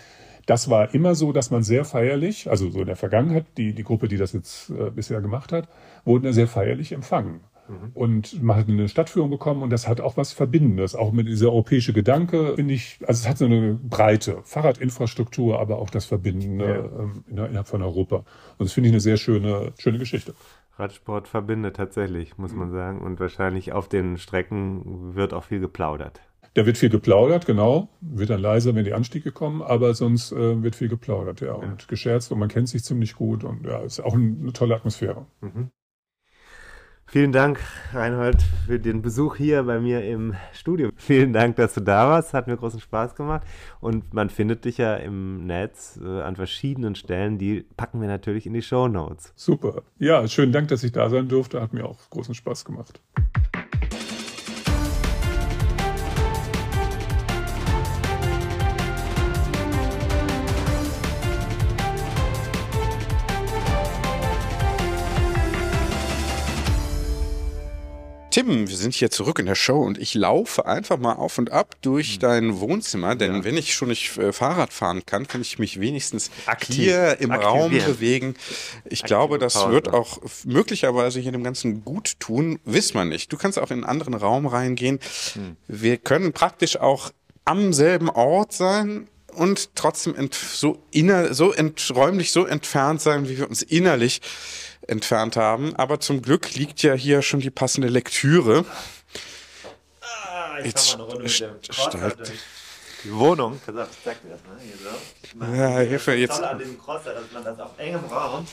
das war immer so, dass man sehr feierlich, also so in der Vergangenheit, die, die Gruppe, die das jetzt äh, bisher gemacht hat, wurden da sehr feierlich empfangen. Und man hat eine Stadtführung bekommen und das hat auch was Verbindendes, auch mit dieser europäische Gedanke, finde ich, also es hat so eine Breite, Fahrradinfrastruktur, aber auch das Verbindende Ja. ähm, innerhalb von Europa. Und das finde ich eine sehr schöne, schöne Geschichte. Radsport verbindet tatsächlich, muss man sagen. Und wahrscheinlich auf den Strecken wird auch viel geplaudert. Da wird viel geplaudert, genau, wird dann leiser, wenn die Anstiege kommen, aber sonst äh, wird viel geplaudert, ja, und gescherzt und man kennt sich ziemlich gut und ja, ist auch eine tolle Atmosphäre. Vielen Dank, Reinhold, für den Besuch hier bei mir im Studio. Vielen Dank, dass du da warst. Hat mir großen Spaß gemacht. Und man findet dich ja im Netz äh, an verschiedenen Stellen. Die packen wir natürlich in die Show Notes. Super. Ja, schönen Dank, dass ich da sein durfte, hat mir auch großen Spaß gemacht. Tim, wir sind hier zurück in der Show und ich laufe einfach mal auf und ab durch dein Wohnzimmer, denn wenn ich schon nicht äh, Fahrrad fahren kann, kann ich mich wenigstens Aktiv. hier im Raum Aktivieren. bewegen. Ich glaube, das Pause. wird auch möglicherweise hier dem Ganzen gut tun, wiss man nicht. Du kannst auch in einen anderen Raum reingehen. Wir können praktisch auch am selben Ort sein und trotzdem so inner so ent räumlich so entfernt sein, wie wir uns innerlich entfernt haben. Aber zum Glück liegt ja hier schon die passende Lektüre. Jetzt st- steigt- Die Wohnung, ich zeig dir das mal hier so. Ja, Hilfe, jetzt- Toll an diesem Crosser, dass man das auf engem Raum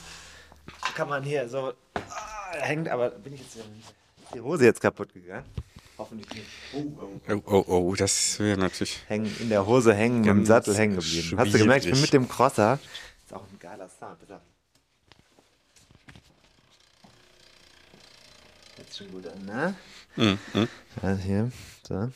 kann man hier so ah, hängt, aber bin ich jetzt ist die Hose jetzt kaputt gegangen? Hoffentlich nicht. Oh, oh. Oh, oh, das wäre natürlich. Hängen, in der Hose hängen, im Sattel hängen geblieben. Hast du gemerkt, ich bin mit dem Crosser. Ist auch ein geiler Sound. Pass auf. Jetzt schon gut an, ne? Mhm, Also hier, so.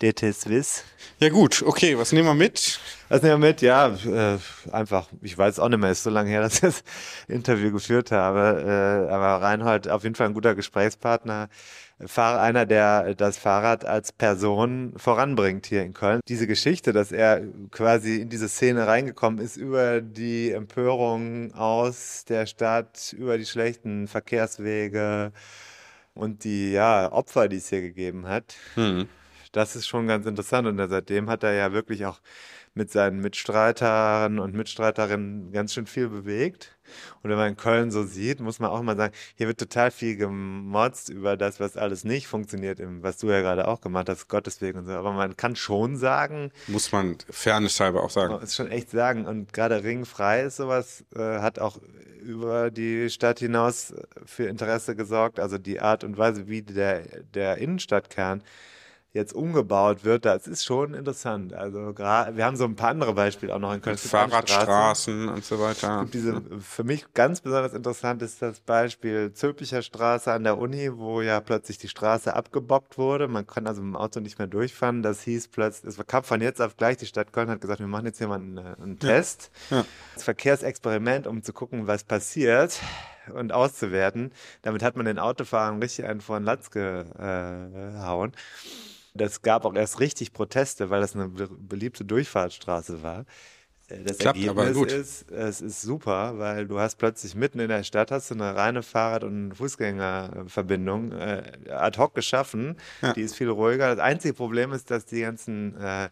DT Swiss. Ja gut, okay, was nehmen wir mit? Was nehmen wir mit? Ja, äh, einfach, ich weiß auch nicht mehr, ist so lange her, dass ich das Interview geführt habe, äh, aber Reinhold auf jeden Fall ein guter Gesprächspartner, Fahr einer, der das Fahrrad als Person voranbringt hier in Köln. Diese Geschichte, dass er quasi in diese Szene reingekommen ist über die Empörung aus der Stadt, über die schlechten Verkehrswege und die ja, Opfer, die es hier gegeben hat. Hm. das ist schon ganz interessant. Und seitdem hat er ja wirklich auch mit seinen Mitstreitern und Mitstreiterinnen ganz schön viel bewegt. Und wenn man in Köln so sieht, muss man auch mal sagen, hier wird total viel gemotzt über das, was alles nicht funktioniert, was du ja gerade auch gemacht hast, Gottes Willen und so. Aber man kann schon sagen. Muss man fairnesshalber auch sagen. Muss schon echt sagen. Und gerade Ringfrei ist sowas, äh, hat auch über die Stadt hinaus für Interesse gesorgt. Also die Art und Weise, wie der, der Innenstadtkern jetzt umgebaut wird, das ist schon interessant. Also gerade, wir haben so ein paar andere Beispiele auch noch in Köln. Fahrradstraßen und so weiter. Diese, für mich ganz besonders interessant ist das Beispiel Zülpicher Straße an der Uni, wo ja plötzlich die Straße abgebockt wurde. Man kann also mit dem Auto nicht mehr durchfahren. Das hieß plötzlich, es kam von jetzt auf gleich, die Stadt Köln hat gesagt, wir machen jetzt hier mal einen, einen Test. Ja. Ja. Das Verkehrsexperiment, um zu gucken, was passiert und auszuwerten. Damit hat man den Autofahrern richtig einen vor den Latz gehauen. Das gab auch erst richtig Proteste, weil das eine beliebte Durchfahrtsstraße war. Äh, das Klappt, Ergebnis ist, es ist super, weil du hast plötzlich mitten in der Stadt hast du eine reine Fahrrad- und Fußgängerverbindung äh, ad hoc geschaffen. Ja. Die ist viel ruhiger. Das einzige Problem ist, dass die ganzen äh,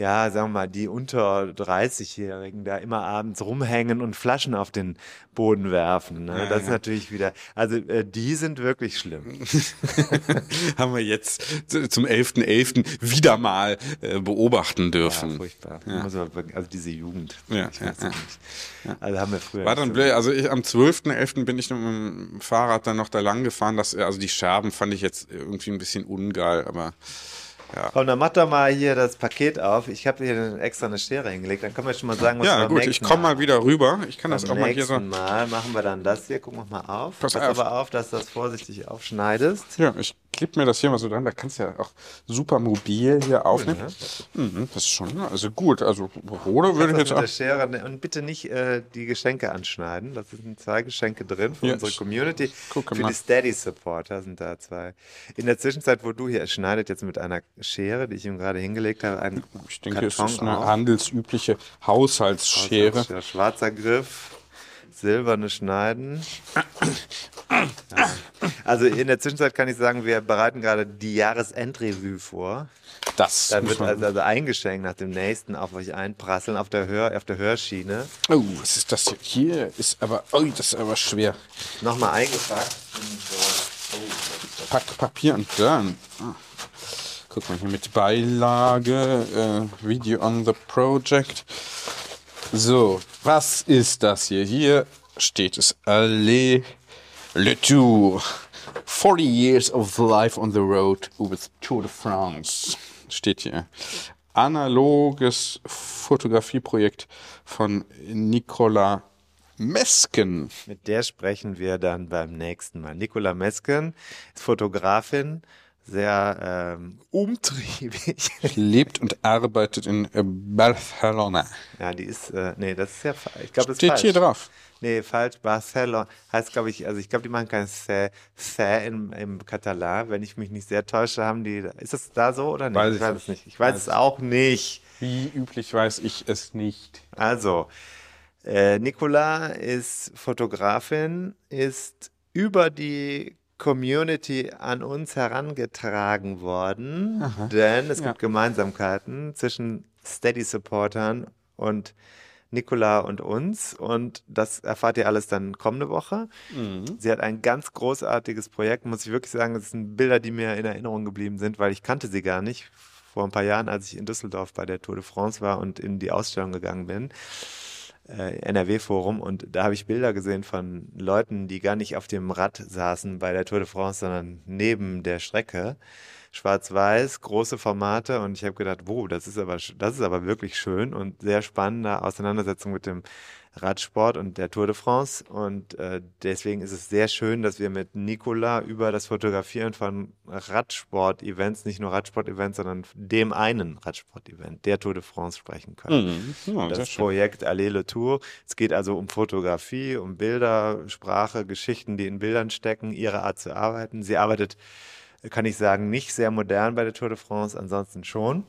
ja, sagen wir mal, die unter 30-Jährigen da immer abends rumhängen und Flaschen auf den Boden werfen. Ne? Ja, das ja. ist natürlich wieder, also äh, die sind wirklich schlimm. Haben wir jetzt zum 11.11. .11. wieder mal äh, beobachten dürfen. Ja, furchtbar. Ja. Also, diese Jugend. Ja, ich weiß ja, ja. Also haben wir früher. War dann blöd, also ich, am 12.11. bin ich mit dem Fahrrad dann noch da lang gefahren. Das, also die Scherben fand ich jetzt irgendwie ein bisschen ungeil, aber ja. Komm, dann mach doch mal hier das Paket auf. Ich habe hier extra eine Schere hingelegt. Dann können wir schon mal sagen, was ja, wir gut, ich komme mal wieder rüber. Ich kann beim das auch mal hier so. Mal machen wir dann das hier. Gucken wir mal auf. Pass, Pass auf. aber auf, dass du das vorsichtig aufschneidest. Ja, ich klebe mir das hier mal so dran. Da kannst du ja auch super mobil hier aufnehmen. Cool, ne? mhm, das ist schon, also gut. Also Rode würde ich jetzt auch. Schere, ne, und bitte nicht äh, die Geschenke anschneiden. Das sind zwei Geschenke drin für ja, unsere Community. Für mal. die Steady Supporter sind da zwei. In der Zwischenzeit, wo du hier schneidet jetzt mit einer Schere, die ich ihm gerade hingelegt habe, einen Ich denke, Karton es ist eine auf. handelsübliche Haushaltsschere. Haushaltsschere. Schwarzer Griff silberne Schneiden. Also in der Zwischenzeit kann ich sagen, wir bereiten gerade die Jahresendrevue vor. Das da wird also, also eingeschenkt nach dem nächsten auf euch einprasseln auf der, Hör, auf der Hörschiene. Oh, was ist das hier? Hier ist aber, oh, das ist aber schwer. Nochmal eingepackt. So, oh, Pack Papier und dann. Ah. Guck mal hier mit Beilage, äh, Video on the Project. So, was ist das hier? Hier steht es Allez le Tour. 40 years of life on the road with Tour de France. Steht hier. Analoges Fotografieprojekt von Nicola Mesken. Mit der sprechen wir dann beim nächsten Mal. Nicola Mesken ist Fotografin sehr ähm, umtriebig. Lebt und arbeitet in äh, Barcelona. Ja, die ist, äh, nee, das ist ja, ich glaube, das Steht falsch. hier drauf. Nee, falsch. Barcelona heißt, glaube ich, also ich glaube, die machen kein C, C im, im Katalan. Wenn ich mich nicht sehr täusche, haben die, ist das da so oder nicht? Weiß ich, weiß es nicht. Ich weiß, weiß es auch nicht. Wie üblich weiß ich es nicht. Also, äh, Nicola ist Fotografin, ist über die Community an uns herangetragen worden, Aha. denn es ja. gibt Gemeinsamkeiten zwischen Steady-Supportern und Nicola und uns und das erfahrt ihr alles dann kommende Woche. Mhm. Sie hat ein ganz großartiges Projekt, muss ich wirklich sagen, das sind Bilder, die mir in Erinnerung geblieben sind, weil ich kannte sie gar nicht vor ein paar Jahren, als ich in Düsseldorf bei der Tour de France war und in die Ausstellung gegangen bin NRW-Forum und da habe ich Bilder gesehen von Leuten, die gar nicht auf dem Rad saßen bei der Tour de France, sondern neben der Strecke. Schwarz-Weiß, große Formate und ich habe gedacht, wow, das ist aber das ist aber wirklich schön und sehr spannende Auseinandersetzung mit dem Radsport und der Tour de France. Und äh, deswegen ist es sehr schön, dass wir mit Nicola über das Fotografieren von Radsport-Events, nicht nur Radsport-Events, sondern dem einen Radsport-Event, der Tour de France, sprechen können. Mhm. Ja, das Projekt Allez le Tour. Es geht also um Fotografie, um Bilder, Sprache, Geschichten, die in Bildern stecken, ihre Art zu arbeiten. Sie arbeitet, kann ich sagen, nicht sehr modern bei der Tour de France, ansonsten schon.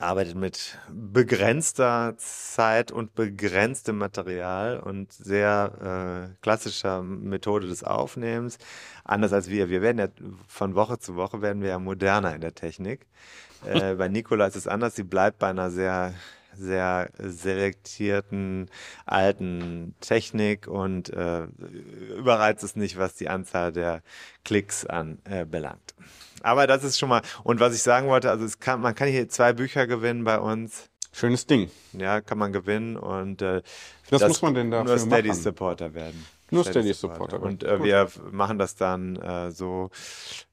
arbeitet mit begrenzter Zeit und begrenztem Material und sehr äh, klassischer Methode des Aufnehmens. Anders als wir. Wir werden ja von Woche zu Woche werden wir ja moderner in der Technik. Äh, bei Nicola ist es anders. Sie bleibt bei einer sehr sehr selektierten alten Technik und äh, überreizt es nicht, was die Anzahl der Klicks anbelangt. Aber das ist schon mal, und was ich sagen wollte, also es kann, man kann hier zwei Bücher gewinnen bei uns. Schönes Ding. Ja, kann man gewinnen und äh, Was muss man denn dafür nur Steady machen? Supporter werden. Nur Steady Supporter werden. Und äh, wir machen das dann äh, so,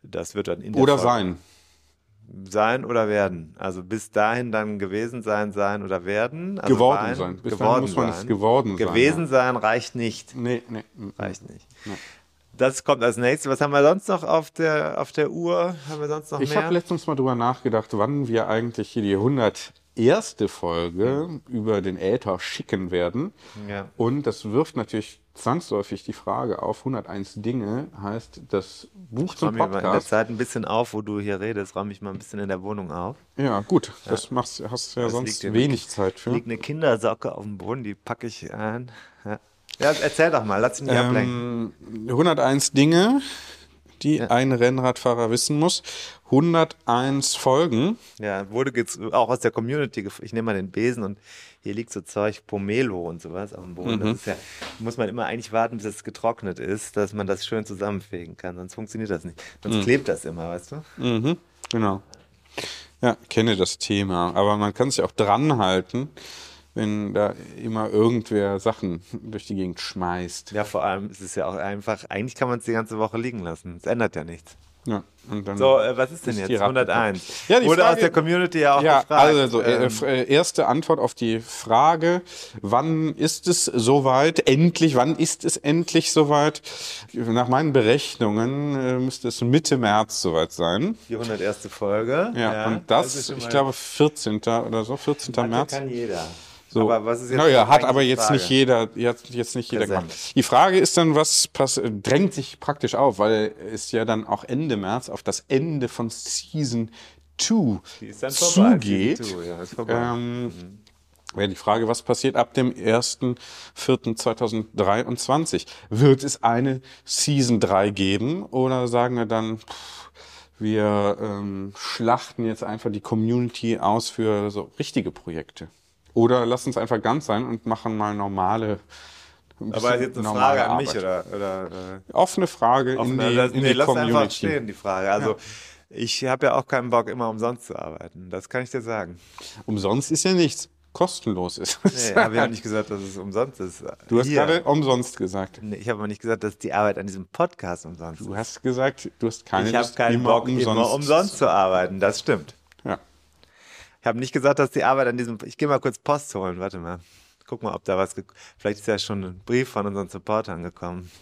das wird dann in der Oder sein. Sein oder werden. Also bis dahin dann gewesen sein, sein oder werden. Also Geworden sein. Bis dahin geworden muss man es sein. geworden sein, Gewesen ja. sein reicht nicht. Nee, nee. Reicht nicht. Das kommt als nächstes. Was haben wir sonst noch auf der, auf der Uhr? Haben wir sonst noch Ich habe letztens mal drüber nachgedacht, wann wir eigentlich hier die 101. Folge über den Äther schicken werden. Ja. Und das wirft natürlich zwangsläufig die Frage auf, 101 Dinge heißt das Buch zum Räum mich mal in der Podcast. Zeit ein bisschen auf, wo du hier redest, räum mich mal ein bisschen in der Wohnung auf. Ja, gut, das machst, hast du ja Das sonst wenig Zeit für. Liegt eine Kindersocke auf dem Boden, die packe ich ein. Ja. ja, erzähl doch mal, lass dich nicht ablenken. Ähm, 101 Dinge, die ein Rennradfahrer wissen muss. 101 Folgen. Ja, wurde jetzt auch aus der Community, ich nehme mal den Besen und hier liegt so Zeug, Pomelo und sowas auf dem Boden. Mhm. Das ist ja, muss man immer eigentlich warten, bis es getrocknet ist, dass man das schön zusammenfegen kann, sonst funktioniert das nicht. Sonst Mhm. klebt das immer, weißt du? Mhm, genau. Ja, kenne das Thema. Aber man kann sich auch dran halten, wenn da immer irgendwer Sachen durch die Gegend schmeißt. Ja, vor allem ist es ja auch einfach, eigentlich kann man es die ganze Woche liegen lassen. Es ändert ja nichts. Ja, und dann So, äh, was ist denn ist jetzt? die Ratte 101. Ja, die Wurde Frage- aus der Community ja auch ja, gefragt. also äh, Ähm, äh, erste Antwort auf die Frage, wann ist es soweit? Endlich, wann ist es endlich soweit? Nach meinen Berechnungen äh, müsste es Mitte März soweit sein. die 101. Folge. Ja, und das, schon ich glaube, 14. oder so, 14. Hatte März. kann jeder. So. Aber was ist jetzt naja, hat aber jetzt Frage? nicht jeder, jetzt, jetzt nicht jeder Präsent. gemacht. Die Frage ist dann, was pass drängt sich praktisch auf, weil es ja dann auch Ende März auf das Ende von Season 2 Die ist dann vorbei, zugeht. Season two, ja, ist vorbei. Ähm, Wäre die Frage, was passiert ab dem 1.4.2023? Wird es eine Season 3 geben oder sagen wir dann, pff, wir ähm, schlachten jetzt einfach die Community aus für so richtige Projekte? Oder lassen es einfach ganz sein und machen mal normale. Aber jetzt eine Frage an mich Arbeit. oder, oder äh, Offene Frage auf in die, das- in nee, die lass einfach Community. stehen, die Frage. Also ich habe ja auch keinen Bock, immer umsonst zu arbeiten. Das kann ich dir sagen. Umsonst ist ja nichts. Kostenlos ist es. Nee, habe ich auch nicht gesagt, dass es umsonst ist. Du hast Hier. gerade umsonst gesagt. Nee, ich habe aber nicht gesagt, dass die Arbeit an diesem Podcast umsonst ist. Du hast gesagt, du hast keine ich habe keinen Bock, immer umsonst zu arbeiten. Das stimmt. Ich habe nicht gesagt, dass die Arbeit an diesem. Ich gehe mal kurz Post holen. Warte mal. Guck mal, ob da was. Vielleicht ist ja schon ein Brief von unseren Supportern gekommen.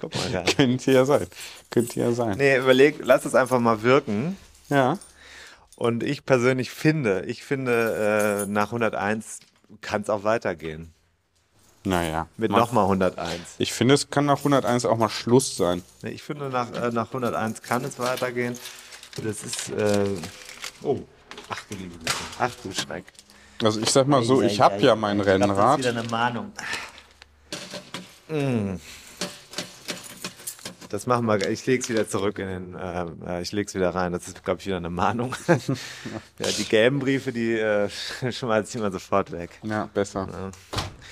Guck mal da. Könnte ja sein. Könnte ja sein. Nee, überleg, lass es einfach mal wirken. Ja. Und ich persönlich finde, ich finde, äh, nach 101 kann es auch weitergehen. Naja. Mit mal- nochmal 101. Ich finde, es kann nach 101 auch mal Schluss sein. Ich finde, nach, äh, nach 101 kann es weitergehen. Das ist. Äh, oh, ach du liebe Güte. Ach du Schreck. Also ich sag mal so, ich habe ja mein Ich glaub, Das Rennrad. ist wieder eine Mahnung. Mm. Das machen wir. Ich lege es wieder zurück in den. Äh, äh, ich lege es wieder rein. Das ist, glaube ich, wieder eine Mahnung. ja, die gelben Briefe, die äh, schmeiße ich immer sofort weg. Ja, besser.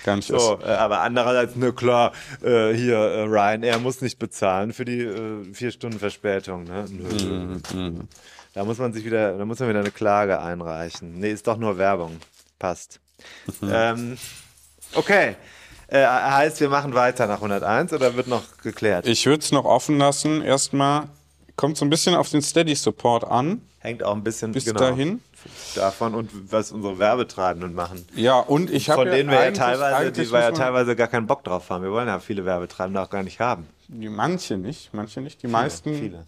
Gar nicht So, äh, aber andererseits, ne klar, äh, hier, äh, Ryanair muss nicht bezahlen für die äh, vier Stunden Verspätung. Ne? Nö. Mhm, Da muss man sich wieder, da muss man wieder eine Klage einreichen. Nee, ist doch nur Werbung. Passt. Ähm, okay. Äh, heißt, wir machen weiter nach 101 oder wird noch geklärt? Ich würde es noch offen lassen. Erstmal kommt so ein bisschen auf den Steady Support an. Hängt auch ein bisschen Bis genau, dahin. davon und was unsere Werbetreibenden machen. Ja, und ich habe Von denen wir ja teilweise, die wir ja teilweise gar keinen Bock drauf haben. Wir wollen ja viele Werbetreibende auch gar nicht haben. Die manche nicht, manche nicht. Die meisten. Viele.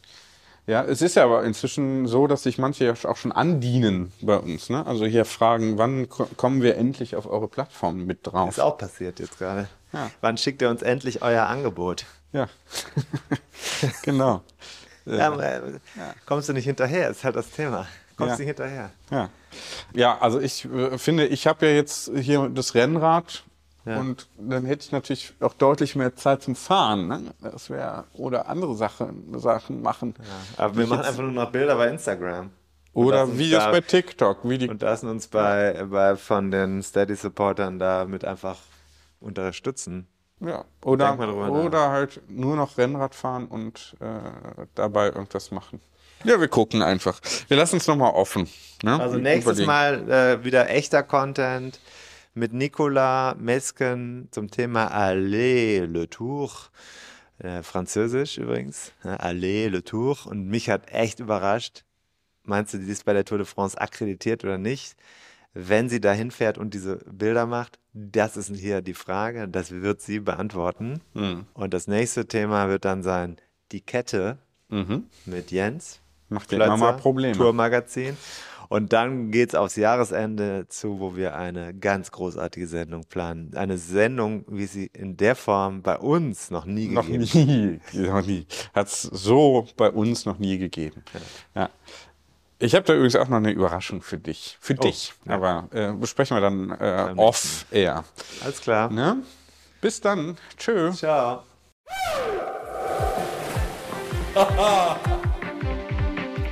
Ja, es ist ja aber inzwischen so, dass sich manche ja auch schon andienen bei uns. Ne? Also hier fragen, wann ko- kommen wir endlich auf eure Plattform mit drauf? Ist auch passiert jetzt gerade. Ja. Wann schickt ihr uns endlich euer Angebot? Ja, genau. Ja, aber, äh, Kommst du nicht hinterher, ist halt das Thema. kommst Ja. du hinterher. Ja, ja also ich äh, finde, ich habe ja jetzt hier das Rennrad und dann hätte ich natürlich auch deutlich mehr Zeit zum Fahren. Ne? Das wäre oder andere Sachen, Sachen machen. Aber wir machen einfach nur noch Bilder bei Instagram. Oder Videos da, bei TikTok, wie die Und lassen uns bei, bei von den Steady-Supportern damit einfach unterstützen. Ja, oder, oder halt nur noch Rennrad fahren und äh, dabei irgendwas machen. Ja, wir gucken einfach. Wir lassen es nochmal offen. Ne? Also nächstes überlegen. Mal äh, wieder echter Content mit Nicolas Mesken zum Thema Allez le Tour. Äh, Französisch übrigens. Ja, Allez le Tour. Und mich hat echt überrascht. Meinst du, die ist bei der Tour de France akkreditiert oder nicht? Wenn sie dahin fährt und diese Bilder macht, das ist hier die Frage. Das wird sie beantworten. Hm. Und das nächste Thema wird dann sein, die Kette mit Jens. Macht mal Plötzer, Probleme. Tourmagazin. Und dann geht's aufs Jahresende zu, wo wir eine ganz großartige Sendung planen. Eine Sendung, wie sie in der Form bei uns noch nie Noch gegeben hat. nie, noch nie. Hat es so bei uns noch nie gegeben. Ja. Ich habe da übrigens auch noch eine Überraschung für dich. Für dich. Aber äh, besprechen wir dann äh, off air. Alles klar. Ne? Bis dann. Tschö. Ciao.